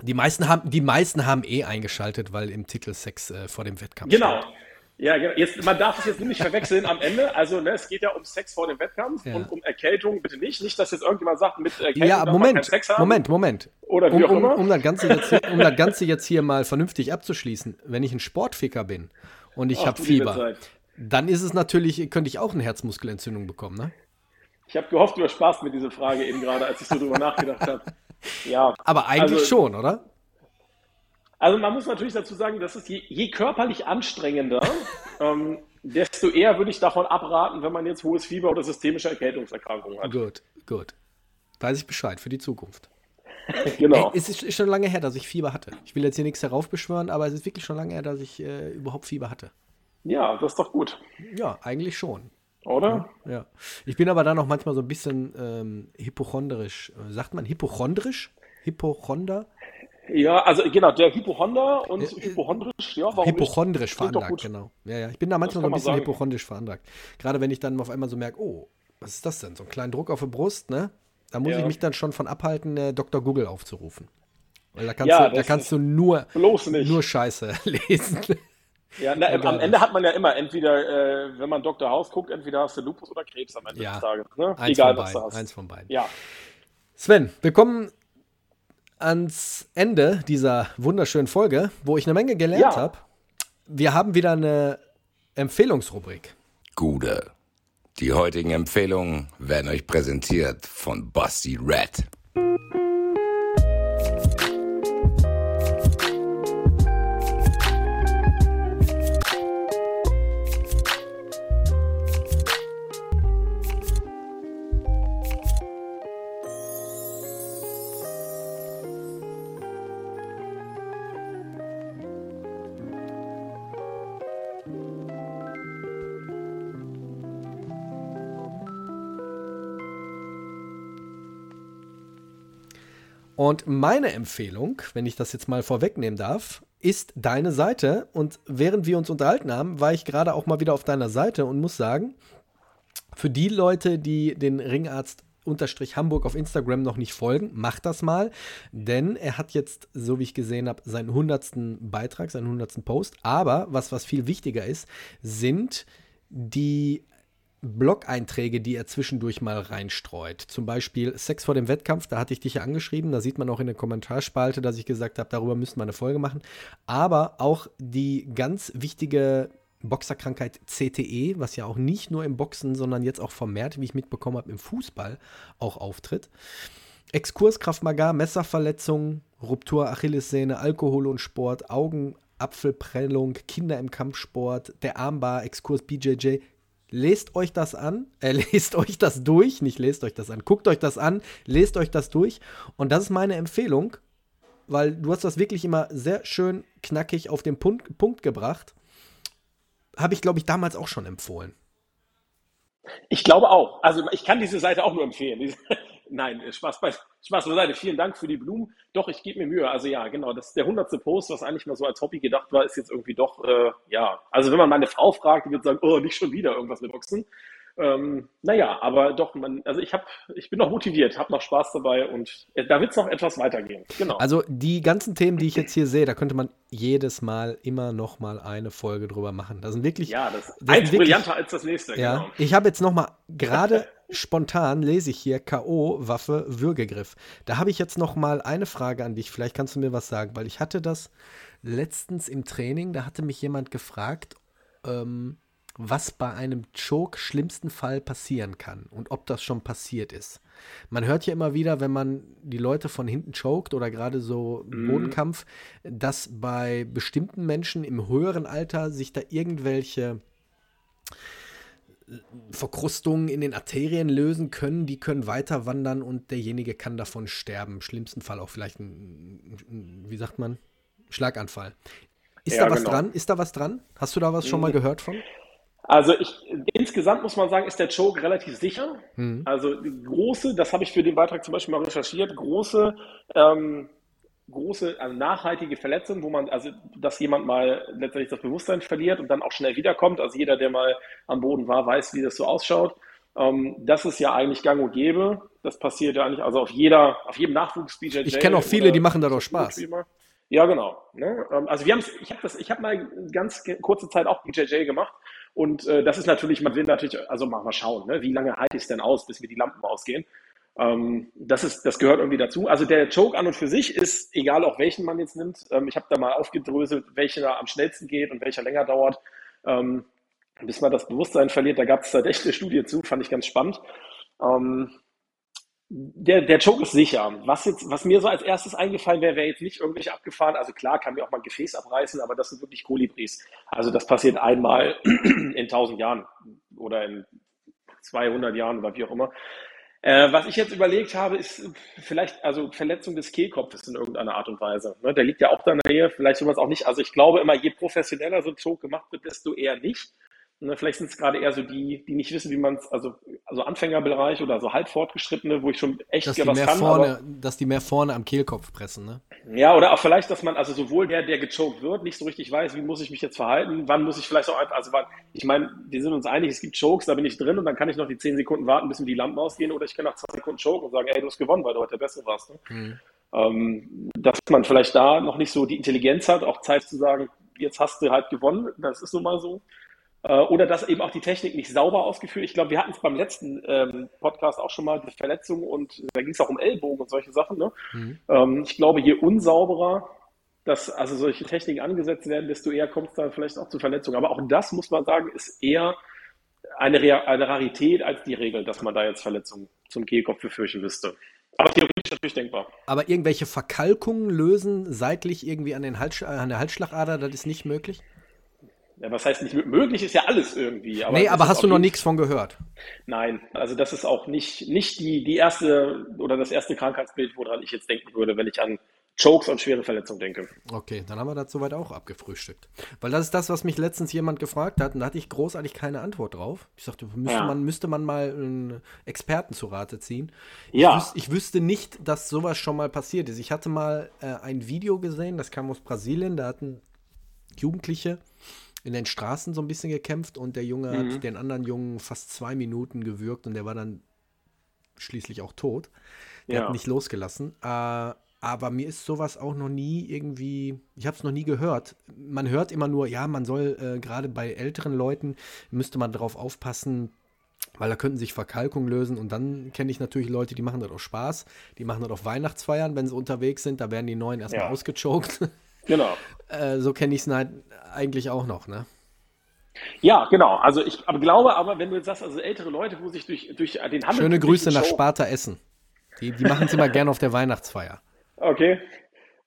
Die meisten haben, die meisten haben eh eingeschaltet, weil im Titel Sex äh, vor dem Wettkampf Genau. Steht. Ja, jetzt, man darf es jetzt nicht verwechseln am Ende. Also ne, es geht ja um Sex vor dem Wettkampf ja. und um Erkältung bitte nicht. Nicht, dass jetzt irgendjemand sagt, mit Erkältung ja, Moment, Sex haben. Moment, Moment. Oder wie um, auch immer. Um, um, das Ganze jetzt, um das Ganze jetzt hier mal vernünftig abzuschließen. Wenn ich ein Sportficker bin und ich habe Fieber, dann ist es natürlich, könnte ich auch eine Herzmuskelentzündung bekommen, ne? Ich habe gehofft, du Spaß mit dieser Frage eben gerade, als ich so drüber nachgedacht habe. Ja. Aber eigentlich also, schon, oder? Also man muss natürlich dazu sagen, dass es je, je körperlich anstrengender, ähm, desto eher würde ich davon abraten, wenn man jetzt hohes Fieber oder systemische Erkältungserkrankungen hat. Gut, gut. Weiß ich Bescheid für die Zukunft. genau. Ey, es ist schon lange her, dass ich Fieber hatte. Ich will jetzt hier nichts heraufbeschwören, aber es ist wirklich schon lange her, dass ich äh, überhaupt Fieber hatte. Ja, das ist doch gut. Ja, eigentlich schon. Oder? Ja. ja. Ich bin aber dann auch manchmal so ein bisschen ähm, hypochondrisch. Sagt man hypochondrisch? Hypochonder? Ja, also genau, der Hypochonder und äh, hypochondrisch, ja, warum Hypochondrisch nicht? veranlagt, genau. Ja, ja. Ich bin da manchmal so ein bisschen sagen. hypochondrisch veranlagt. Gerade wenn ich dann auf einmal so merke, oh, was ist das denn? So einen kleinen Druck auf der Brust, ne? Da muss ja. ich mich dann schon von abhalten, äh, Dr. Google aufzurufen. Weil da kannst, ja, du, da kannst du nur, nur Scheiße lesen. Ja, na, am Ende hat man ja immer entweder, äh, wenn man Dr. House guckt, entweder hast du Lupus oder Krebs am Ende ja, des Tages. Ne? Egal, was du hast. Eins von beiden. Ja. Sven, wir kommen ans Ende dieser wunderschönen Folge, wo ich eine Menge gelernt ja. habe. Wir haben wieder eine Empfehlungsrubrik. Gute. Die heutigen Empfehlungen werden euch präsentiert von Basti Red. Und meine Empfehlung, wenn ich das jetzt mal vorwegnehmen darf, ist deine Seite. Und während wir uns unterhalten haben, war ich gerade auch mal wieder auf deiner Seite und muss sagen, für die Leute, die den Ringarzt unterstrich Hamburg auf Instagram noch nicht folgen, macht das mal, denn er hat jetzt, so wie ich gesehen habe, seinen hundertsten Beitrag, seinen hundertsten Post. Aber was, was viel wichtiger ist, sind die Blog-Einträge, die er zwischendurch mal reinstreut. Zum Beispiel Sex vor dem Wettkampf, da hatte ich dich ja angeschrieben, da sieht man auch in der Kommentarspalte, dass ich gesagt habe, darüber müssten wir eine Folge machen. Aber auch die ganz wichtige Boxerkrankheit CTE, was ja auch nicht nur im Boxen, sondern jetzt auch vermehrt, wie ich mitbekommen habe, im Fußball auch auftritt. Exkurskraftmagar, Messerverletzung, Ruptur Achillessehne, Alkohol und Sport, Augenapfelprellung, Kinder im Kampfsport, der Armbar, Exkurs BJJ, lest euch das an, äh, lest euch das durch, nicht lest euch das an, guckt euch das an, lest euch das durch. Und das ist meine Empfehlung, weil du hast das wirklich immer sehr schön knackig auf den Punkt, Punkt gebracht. Habe ich, glaube ich, damals auch schon empfohlen. Ich glaube auch. Also ich kann diese Seite auch nur empfehlen. Nein, Spaß, bei, Spaß beiseite. Vielen Dank für die Blumen. Doch, ich gebe mir Mühe. Also ja, genau, das ist der hundertste Post, was eigentlich mal so als Hobby gedacht war, ist jetzt irgendwie doch, äh, ja. Also wenn man meine Frau fragt, die wird sagen, oh, nicht schon wieder irgendwas mit Boxen. Ähm, naja, aber doch, man, also ich, hab, ich bin noch motiviert, habe noch Spaß dabei und da wird es noch etwas weitergehen. Genau. Also die ganzen Themen, die ich jetzt hier sehe, da könnte man jedes Mal immer noch mal eine Folge drüber machen. Das sind wirklich. Ja, das, das eins brillanter als das nächste. Ja, genau. ich habe jetzt noch mal gerade spontan lese ich hier K.O. Waffe Würgegriff. Da habe ich jetzt noch mal eine Frage an dich. Vielleicht kannst du mir was sagen, weil ich hatte das letztens im Training. Da hatte mich jemand gefragt. Ähm, was bei einem Choke schlimmsten Fall passieren kann und ob das schon passiert ist. Man hört ja immer wieder, wenn man die Leute von hinten choked oder gerade so im Bodenkampf, dass bei bestimmten Menschen im höheren Alter sich da irgendwelche äh, Verkrustungen in den Arterien lösen können, die können weiter wandern und derjenige kann davon sterben. Im schlimmsten Fall auch vielleicht ein, wie sagt man, Schlaganfall. Ist ja, da was genau. dran? Ist da was dran? Hast du da was schon mal gehört von? Also ich, insgesamt muss man sagen, ist der Choke relativ sicher. Mhm. Also große, das habe ich für den Beitrag zum Beispiel mal recherchiert, große, ähm, große, also nachhaltige Verletzungen, wo man, also dass jemand mal letztendlich das Bewusstsein verliert und dann auch schnell wiederkommt. Also jeder, der mal am Boden war, weiß, wie das so ausschaut. Ähm, das ist ja eigentlich gang und gäbe. Das passiert ja eigentlich, also auf jeder, auf jedem Nachwuchs-BJJ. Ich kenne auch viele, die machen da doch Spaß. Ja, genau. Ne? Ähm, also wir haben ich habe das, ich habe mal ganz kurze Zeit auch BJJ gemacht und äh, das ist natürlich, man will natürlich, also mal, mal schauen, ne? wie lange halte ich es denn aus, bis mir die Lampen ausgehen. Ähm, das, ist, das gehört irgendwie dazu. Also der Choke an und für sich ist, egal auch welchen man jetzt nimmt, ähm, ich habe da mal aufgedröselt, welcher am schnellsten geht und welcher länger dauert, ähm, bis man das Bewusstsein verliert. Da gab es echt eine Studie zu, fand ich ganz spannend. Ähm, der, der Choke ist sicher. Was, jetzt, was mir so als erstes eingefallen wäre, wäre jetzt nicht irgendwelche abgefahren. Also klar, kann mir auch mal ein Gefäß abreißen, aber das sind wirklich Kolibris. Also das passiert einmal in 1000 Jahren oder in 200 Jahren oder wie auch immer. Äh, was ich jetzt überlegt habe, ist vielleicht also Verletzung des Kehlkopfes in irgendeiner Art und Weise. Ne, der liegt ja auch da in der Nähe, vielleicht sowas auch nicht. Also ich glaube immer, je professioneller so ein Choke gemacht wird, desto eher nicht. Ne, vielleicht sind es gerade eher so die, die nicht wissen, wie man es, also, also Anfängerbereich oder so halb fortgeschrittene, wo ich schon echt dass was kann. Vorne, aber, dass die mehr vorne am Kehlkopf pressen, ne? Ja, oder auch vielleicht, dass man also sowohl der, der gechoked wird, nicht so richtig weiß, wie muss ich mich jetzt verhalten, wann muss ich vielleicht auch einfach, also wann, ich meine, wir sind uns einig, es gibt Chokes, da bin ich drin und dann kann ich noch die 10 Sekunden warten, bis mir die Lampen ausgehen oder ich kann nach 2 Sekunden choken und sagen, ey, du hast gewonnen, weil du heute der Beste warst. Ne? Mhm. Ähm, dass man vielleicht da noch nicht so die Intelligenz hat, auch Zeit zu sagen, jetzt hast du halt gewonnen, das ist nun mal so. Äh, oder dass eben auch die Technik nicht sauber ausgeführt. Ich glaube, wir hatten es beim letzten ähm, Podcast auch schon mal, die Verletzung und da ging es auch um Ellbogen und solche Sachen. Ne? Mhm. Ähm, ich glaube, je unsauberer dass also solche Techniken angesetzt werden, desto eher kommt es dann vielleicht auch zu Verletzungen. Aber auch das, muss man sagen, ist eher eine, eine Rarität als die Regel, dass man da jetzt Verletzungen zum Kehlkopf befürchten müsste. Aber theoretisch natürlich denkbar. Aber irgendwelche Verkalkungen lösen seitlich irgendwie an, den Hals, an der Halsschlagader, das ist nicht möglich? Ja, was heißt nicht möglich, ist ja alles irgendwie. Aber nee, aber hast du noch nichts von gehört? Nein, also das ist auch nicht, nicht die, die erste oder das erste Krankheitsbild, woran ich jetzt denken würde, wenn ich an Chokes und schwere Verletzungen denke. Okay, dann haben wir das soweit auch abgefrühstückt. Weil das ist das, was mich letztens jemand gefragt hat und da hatte ich großartig keine Antwort drauf. Ich sagte, müsste, ja. man, müsste man mal einen Experten zu Rate ziehen. Ja. Ich, wüs ich, wüsste nicht, dass sowas schon mal passiert ist. Ich hatte mal äh, ein Video gesehen, das kam aus Brasilien, da hatten Jugendliche in den Straßen so ein bisschen gekämpft und der Junge mhm. hat den anderen Jungen fast zwei Minuten gewürgt und der war dann schließlich auch tot. Der ja. hat nicht losgelassen. Äh, aber mir ist sowas auch noch nie irgendwie, ich habe es noch nie gehört. Man hört immer nur, ja, man soll äh, gerade bei älteren Leuten, müsste man darauf aufpassen, weil da könnten sich Verkalkungen lösen. Und dann kenne ich natürlich Leute, die machen das auch Spaß. Die machen das auf Weihnachtsfeiern, wenn sie unterwegs sind. Da werden die Neuen erstmal ja. ausgechoked. Genau. äh, so kenne ich es halt eigentlich auch noch, ne? Ja, genau. Also ich glaube aber, wenn du jetzt sagst, also ältere Leute, wo sich durch, durch den Handel. Schöne Grüße nach Sparta Essen. Die, die machen es immer gerne auf der Weihnachtsfeier. Okay.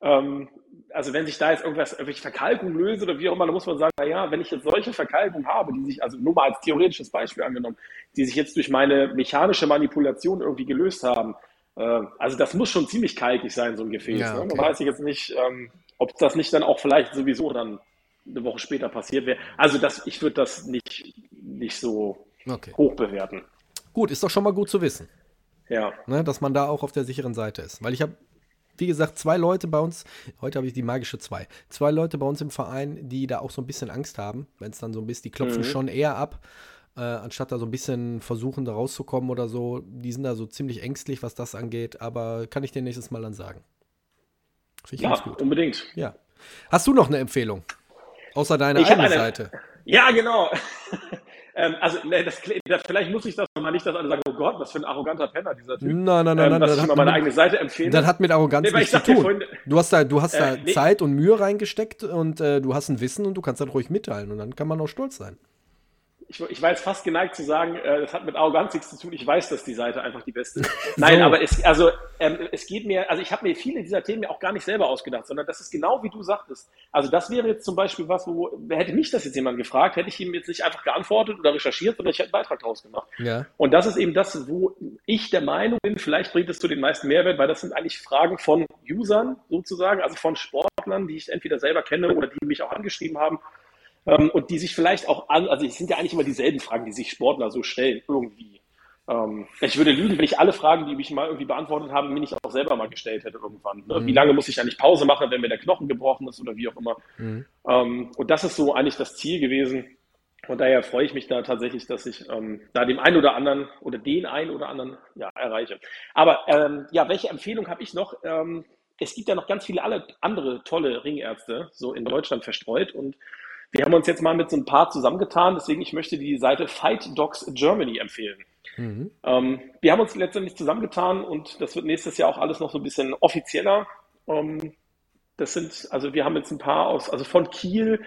Ähm, also wenn sich da jetzt irgendwas, irgendwelche Verkalkung löst oder wie auch immer, dann muss man sagen, naja, wenn ich jetzt solche Verkalkung habe, die sich, also nur mal als theoretisches Beispiel angenommen, die sich jetzt durch meine mechanische Manipulation irgendwie gelöst haben, äh, also das muss schon ziemlich kalkig sein, so ein Gefäß. Ja, okay. ne? Man weiß jetzt nicht, ähm, ob das nicht dann auch vielleicht sowieso dann eine Woche später passiert wäre. Also das, ich würde das nicht, nicht so okay. hoch bewerten. Gut, ist doch schon mal gut zu wissen. Ja. Ne, dass man da auch auf der sicheren Seite ist. Weil ich habe, wie gesagt, zwei Leute bei uns, heute habe ich die magische zwei, zwei Leute bei uns im Verein, die da auch so ein bisschen Angst haben, wenn es dann so ein bisschen, die klopfen mhm. schon eher ab. äh, anstatt da so ein bisschen versuchen, da rauszukommen oder so. Die sind da so ziemlich ängstlich, was das angeht, aber kann ich dir nächstes Mal dann sagen. Finde ich ja, gut. unbedingt. Ja. Hast du noch eine Empfehlung? Außer deiner eigenen eine, Seite. Ja, genau. ähm, also, ne, das, das, vielleicht muss ich das mal nicht, dass alle sagen, oh Gott, was für ein arroganter Penner dieser Typ. Nein, nein, nein, ähm, nein. Dass ich mal meine eigene Seite empfehle. Das hat mit Arroganz nee, nichts zu tun. Vorhin, du hast da, du hast äh, da nee. Zeit und Mühe reingesteckt und äh, du hast ein Wissen und du kannst das ruhig mitteilen und dann kann man auch stolz sein ich, ich war jetzt fast geneigt zu sagen, äh, das hat mit Arroganz nichts zu tun. Ich weiß, dass die Seite einfach die beste ist. Nein, so. aber es, also, ähm, es geht mir, also ich habe mir viele dieser Themen auch gar nicht selber ausgedacht, sondern das ist genau wie du sagtest. Also das wäre jetzt zum Beispiel was, wo, hätte mich das jetzt jemand gefragt, hätte ich ihm jetzt nicht einfach geantwortet oder recherchiert, sondern ich hätte einen Beitrag draus gemacht. Ja. Und das ist eben das, wo ich der Meinung bin, vielleicht bringt es zu den meisten Mehrwert, weil das sind eigentlich Fragen von Usern sozusagen, also von Sportlern, die ich entweder selber kenne oder die mich auch angeschrieben haben und die sich vielleicht auch an, also es sind ja eigentlich immer dieselben Fragen, die sich Sportler so stellen, irgendwie. Ähm, ich würde lügen, wenn ich alle Fragen, die mich mal irgendwie beantwortet haben, mir nicht auch selber mal gestellt hätte irgendwann. Ne? Mhm. Wie lange muss ich eigentlich Pause machen, wenn mir der Knochen gebrochen ist oder wie auch immer. Mhm. Ähm, und das ist so eigentlich das Ziel gewesen. Und daher freue ich mich da tatsächlich, dass ich ähm, da dem einen oder anderen oder den einen oder anderen ja, erreiche. Aber ähm, ja, welche Empfehlung habe ich noch? Ähm, es gibt ja noch ganz viele alle andere tolle Ringärzte so in Deutschland verstreut und wir haben uns jetzt mal mit so ein paar zusammengetan, deswegen ich möchte die Seite Fight Dogs Germany empfehlen. Mhm. Ähm, wir haben uns letztendlich zusammengetan und das wird nächstes Jahr auch alles noch so ein bisschen offizieller. Ähm, das sind, also wir haben jetzt ein paar aus, also von Kiel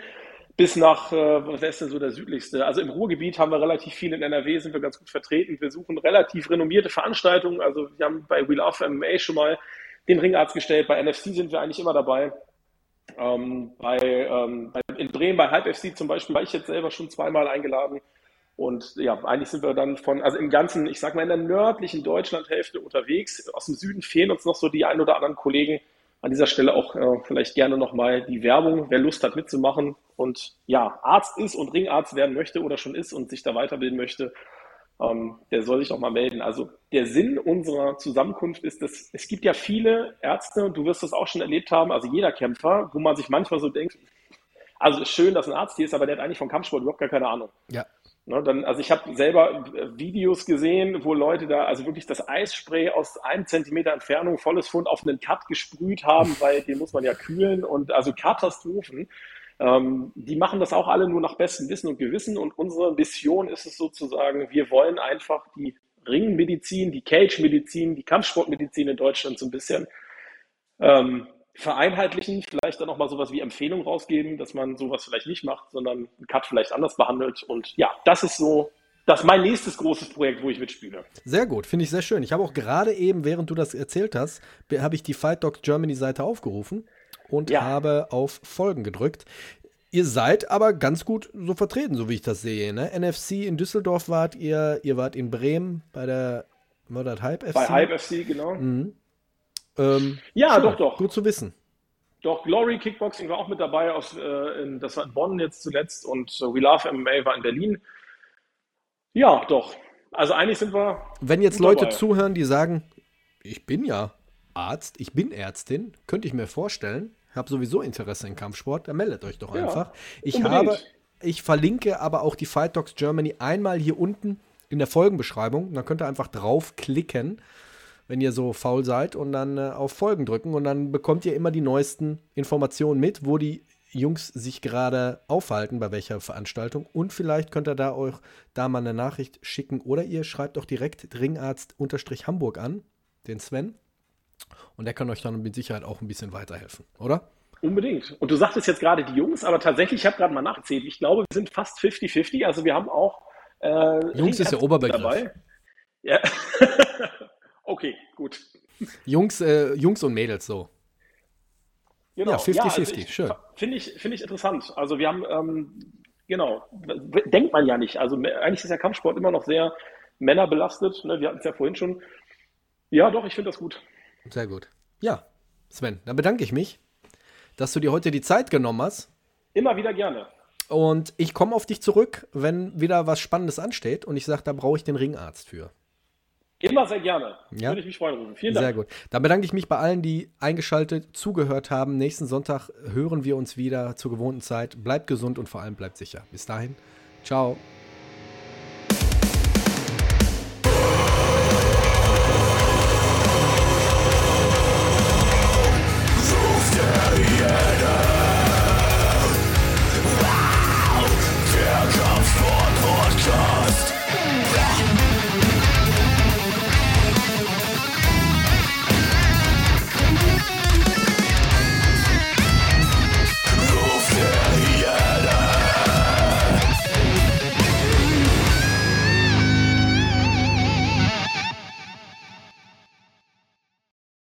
bis nach, äh, was ist denn so der südlichste? Also im Ruhrgebiet haben wir relativ viel, in NRW sind wir ganz gut vertreten. Wir suchen relativ renommierte Veranstaltungen. Also wir haben bei We Love MMA schon mal den Ringarzt gestellt, bei NFC sind wir eigentlich immer dabei. Ähm, bei, ähm, in Bremen bei Hype FC zum Beispiel war ich jetzt selber schon zweimal eingeladen. Und ja, eigentlich sind wir dann von, also im ganzen, ich sag mal, in der nördlichen Deutschlandhälfte unterwegs. Aus dem Süden fehlen uns noch so die ein oder anderen Kollegen. An dieser Stelle auch äh, vielleicht gerne nochmal die Werbung, wer Lust hat mitzumachen und ja, Arzt ist und Ringarzt werden möchte oder schon ist und sich da weiterbilden möchte, ähm, der soll sich auch mal melden. Also der Sinn unserer Zusammenkunft ist, dass es gibt ja viele Ärzte, und du wirst das auch schon erlebt haben, also jeder Kämpfer, wo man sich manchmal so denkt, also ist schön, dass ein Arzt hier ist, aber der hat eigentlich vom Kampfsport überhaupt gar keine Ahnung. Ja. Ne, dann, also ich habe selber Videos gesehen, wo Leute da also wirklich das Eisspray aus einem Zentimeter Entfernung volles Fund auf einen Cut gesprüht haben, weil den muss man ja kühlen und also Katastrophen. Ähm, die machen das auch alle nur nach bestem Wissen und Gewissen und unsere Mission ist es sozusagen, wir wollen einfach die Ringmedizin, die Cage-Medizin, die Kampfsportmedizin in Deutschland so ein bisschen ähm, vereinheitlichen, vielleicht dann auch mal sowas wie Empfehlungen rausgeben, dass man sowas vielleicht nicht macht, sondern einen Cut vielleicht anders behandelt. Und ja, das ist so das ist mein nächstes großes Projekt, wo ich mitspiele. Sehr gut, finde ich sehr schön. Ich habe auch gerade eben, während du das erzählt hast, habe ich die Fight Dogs Germany Seite aufgerufen und ja. habe auf Folgen gedrückt. Ihr seid aber ganz gut so vertreten, so wie ich das sehe. Ne? NFC in Düsseldorf wart ihr, ihr wart in Bremen bei der Murdered Hype FC. Bei Hype FC, genau. Mhm. Ähm, ja, doch, doch. Gut zu wissen. Doch, Glory Kickboxing war auch mit dabei, aus, äh, in, das war in Bonn jetzt zuletzt und äh, We Love MMA war in Berlin. Ja, doch. Also eigentlich sind wir. Wenn jetzt Leute dabei. zuhören, die sagen, ich bin ja Arzt, ich bin Ärztin, könnte ich mir vorstellen, habe sowieso Interesse in Kampfsport, dann meldet euch doch ja, einfach. Ich unbedingt. habe, ich verlinke aber auch die Fight Dogs Germany einmal hier unten in der Folgenbeschreibung. Dann könnt ihr einfach draufklicken, wenn ihr so faul seid, und dann äh, auf Folgen drücken. Und dann bekommt ihr immer die neuesten Informationen mit, wo die Jungs sich gerade aufhalten, bei welcher Veranstaltung. Und vielleicht könnt ihr da euch da mal eine Nachricht schicken. Oder ihr schreibt auch direkt Ringarzt-Hamburg an, den Sven. Und der kann euch dann mit Sicherheit auch ein bisschen weiterhelfen, oder? Unbedingt. Und du sagtest jetzt gerade die Jungs, aber tatsächlich, ich habe gerade mal nachgezählt. Ich glaube, wir sind fast 50-50. Also wir haben auch. Äh, Jungs ist der Oberbegriff. Dabei. Ja. okay, gut. Jungs, äh, Jungs und Mädels so. Genau. Ja, 50-50, ja, also schön. Finde ich, find ich interessant. Also wir haben, ähm, genau, denkt man ja nicht. Also eigentlich ist der Kampfsport immer noch sehr männerbelastet. Ne? Wir hatten es ja vorhin schon. Ja, doch, ich finde das gut. Sehr gut. Ja, Sven, dann bedanke ich mich, dass du dir heute die Zeit genommen hast. Immer wieder gerne. Und ich komme auf dich zurück, wenn wieder was Spannendes ansteht und ich sage, da brauche ich den Ringarzt für. Immer sehr gerne. Ja? Würde ich mich freuen. Vielen Dank. Sehr gut. Dann bedanke ich mich bei allen, die eingeschaltet, zugehört haben. Nächsten Sonntag hören wir uns wieder zur gewohnten Zeit. Bleibt gesund und vor allem bleibt sicher. Bis dahin. Ciao.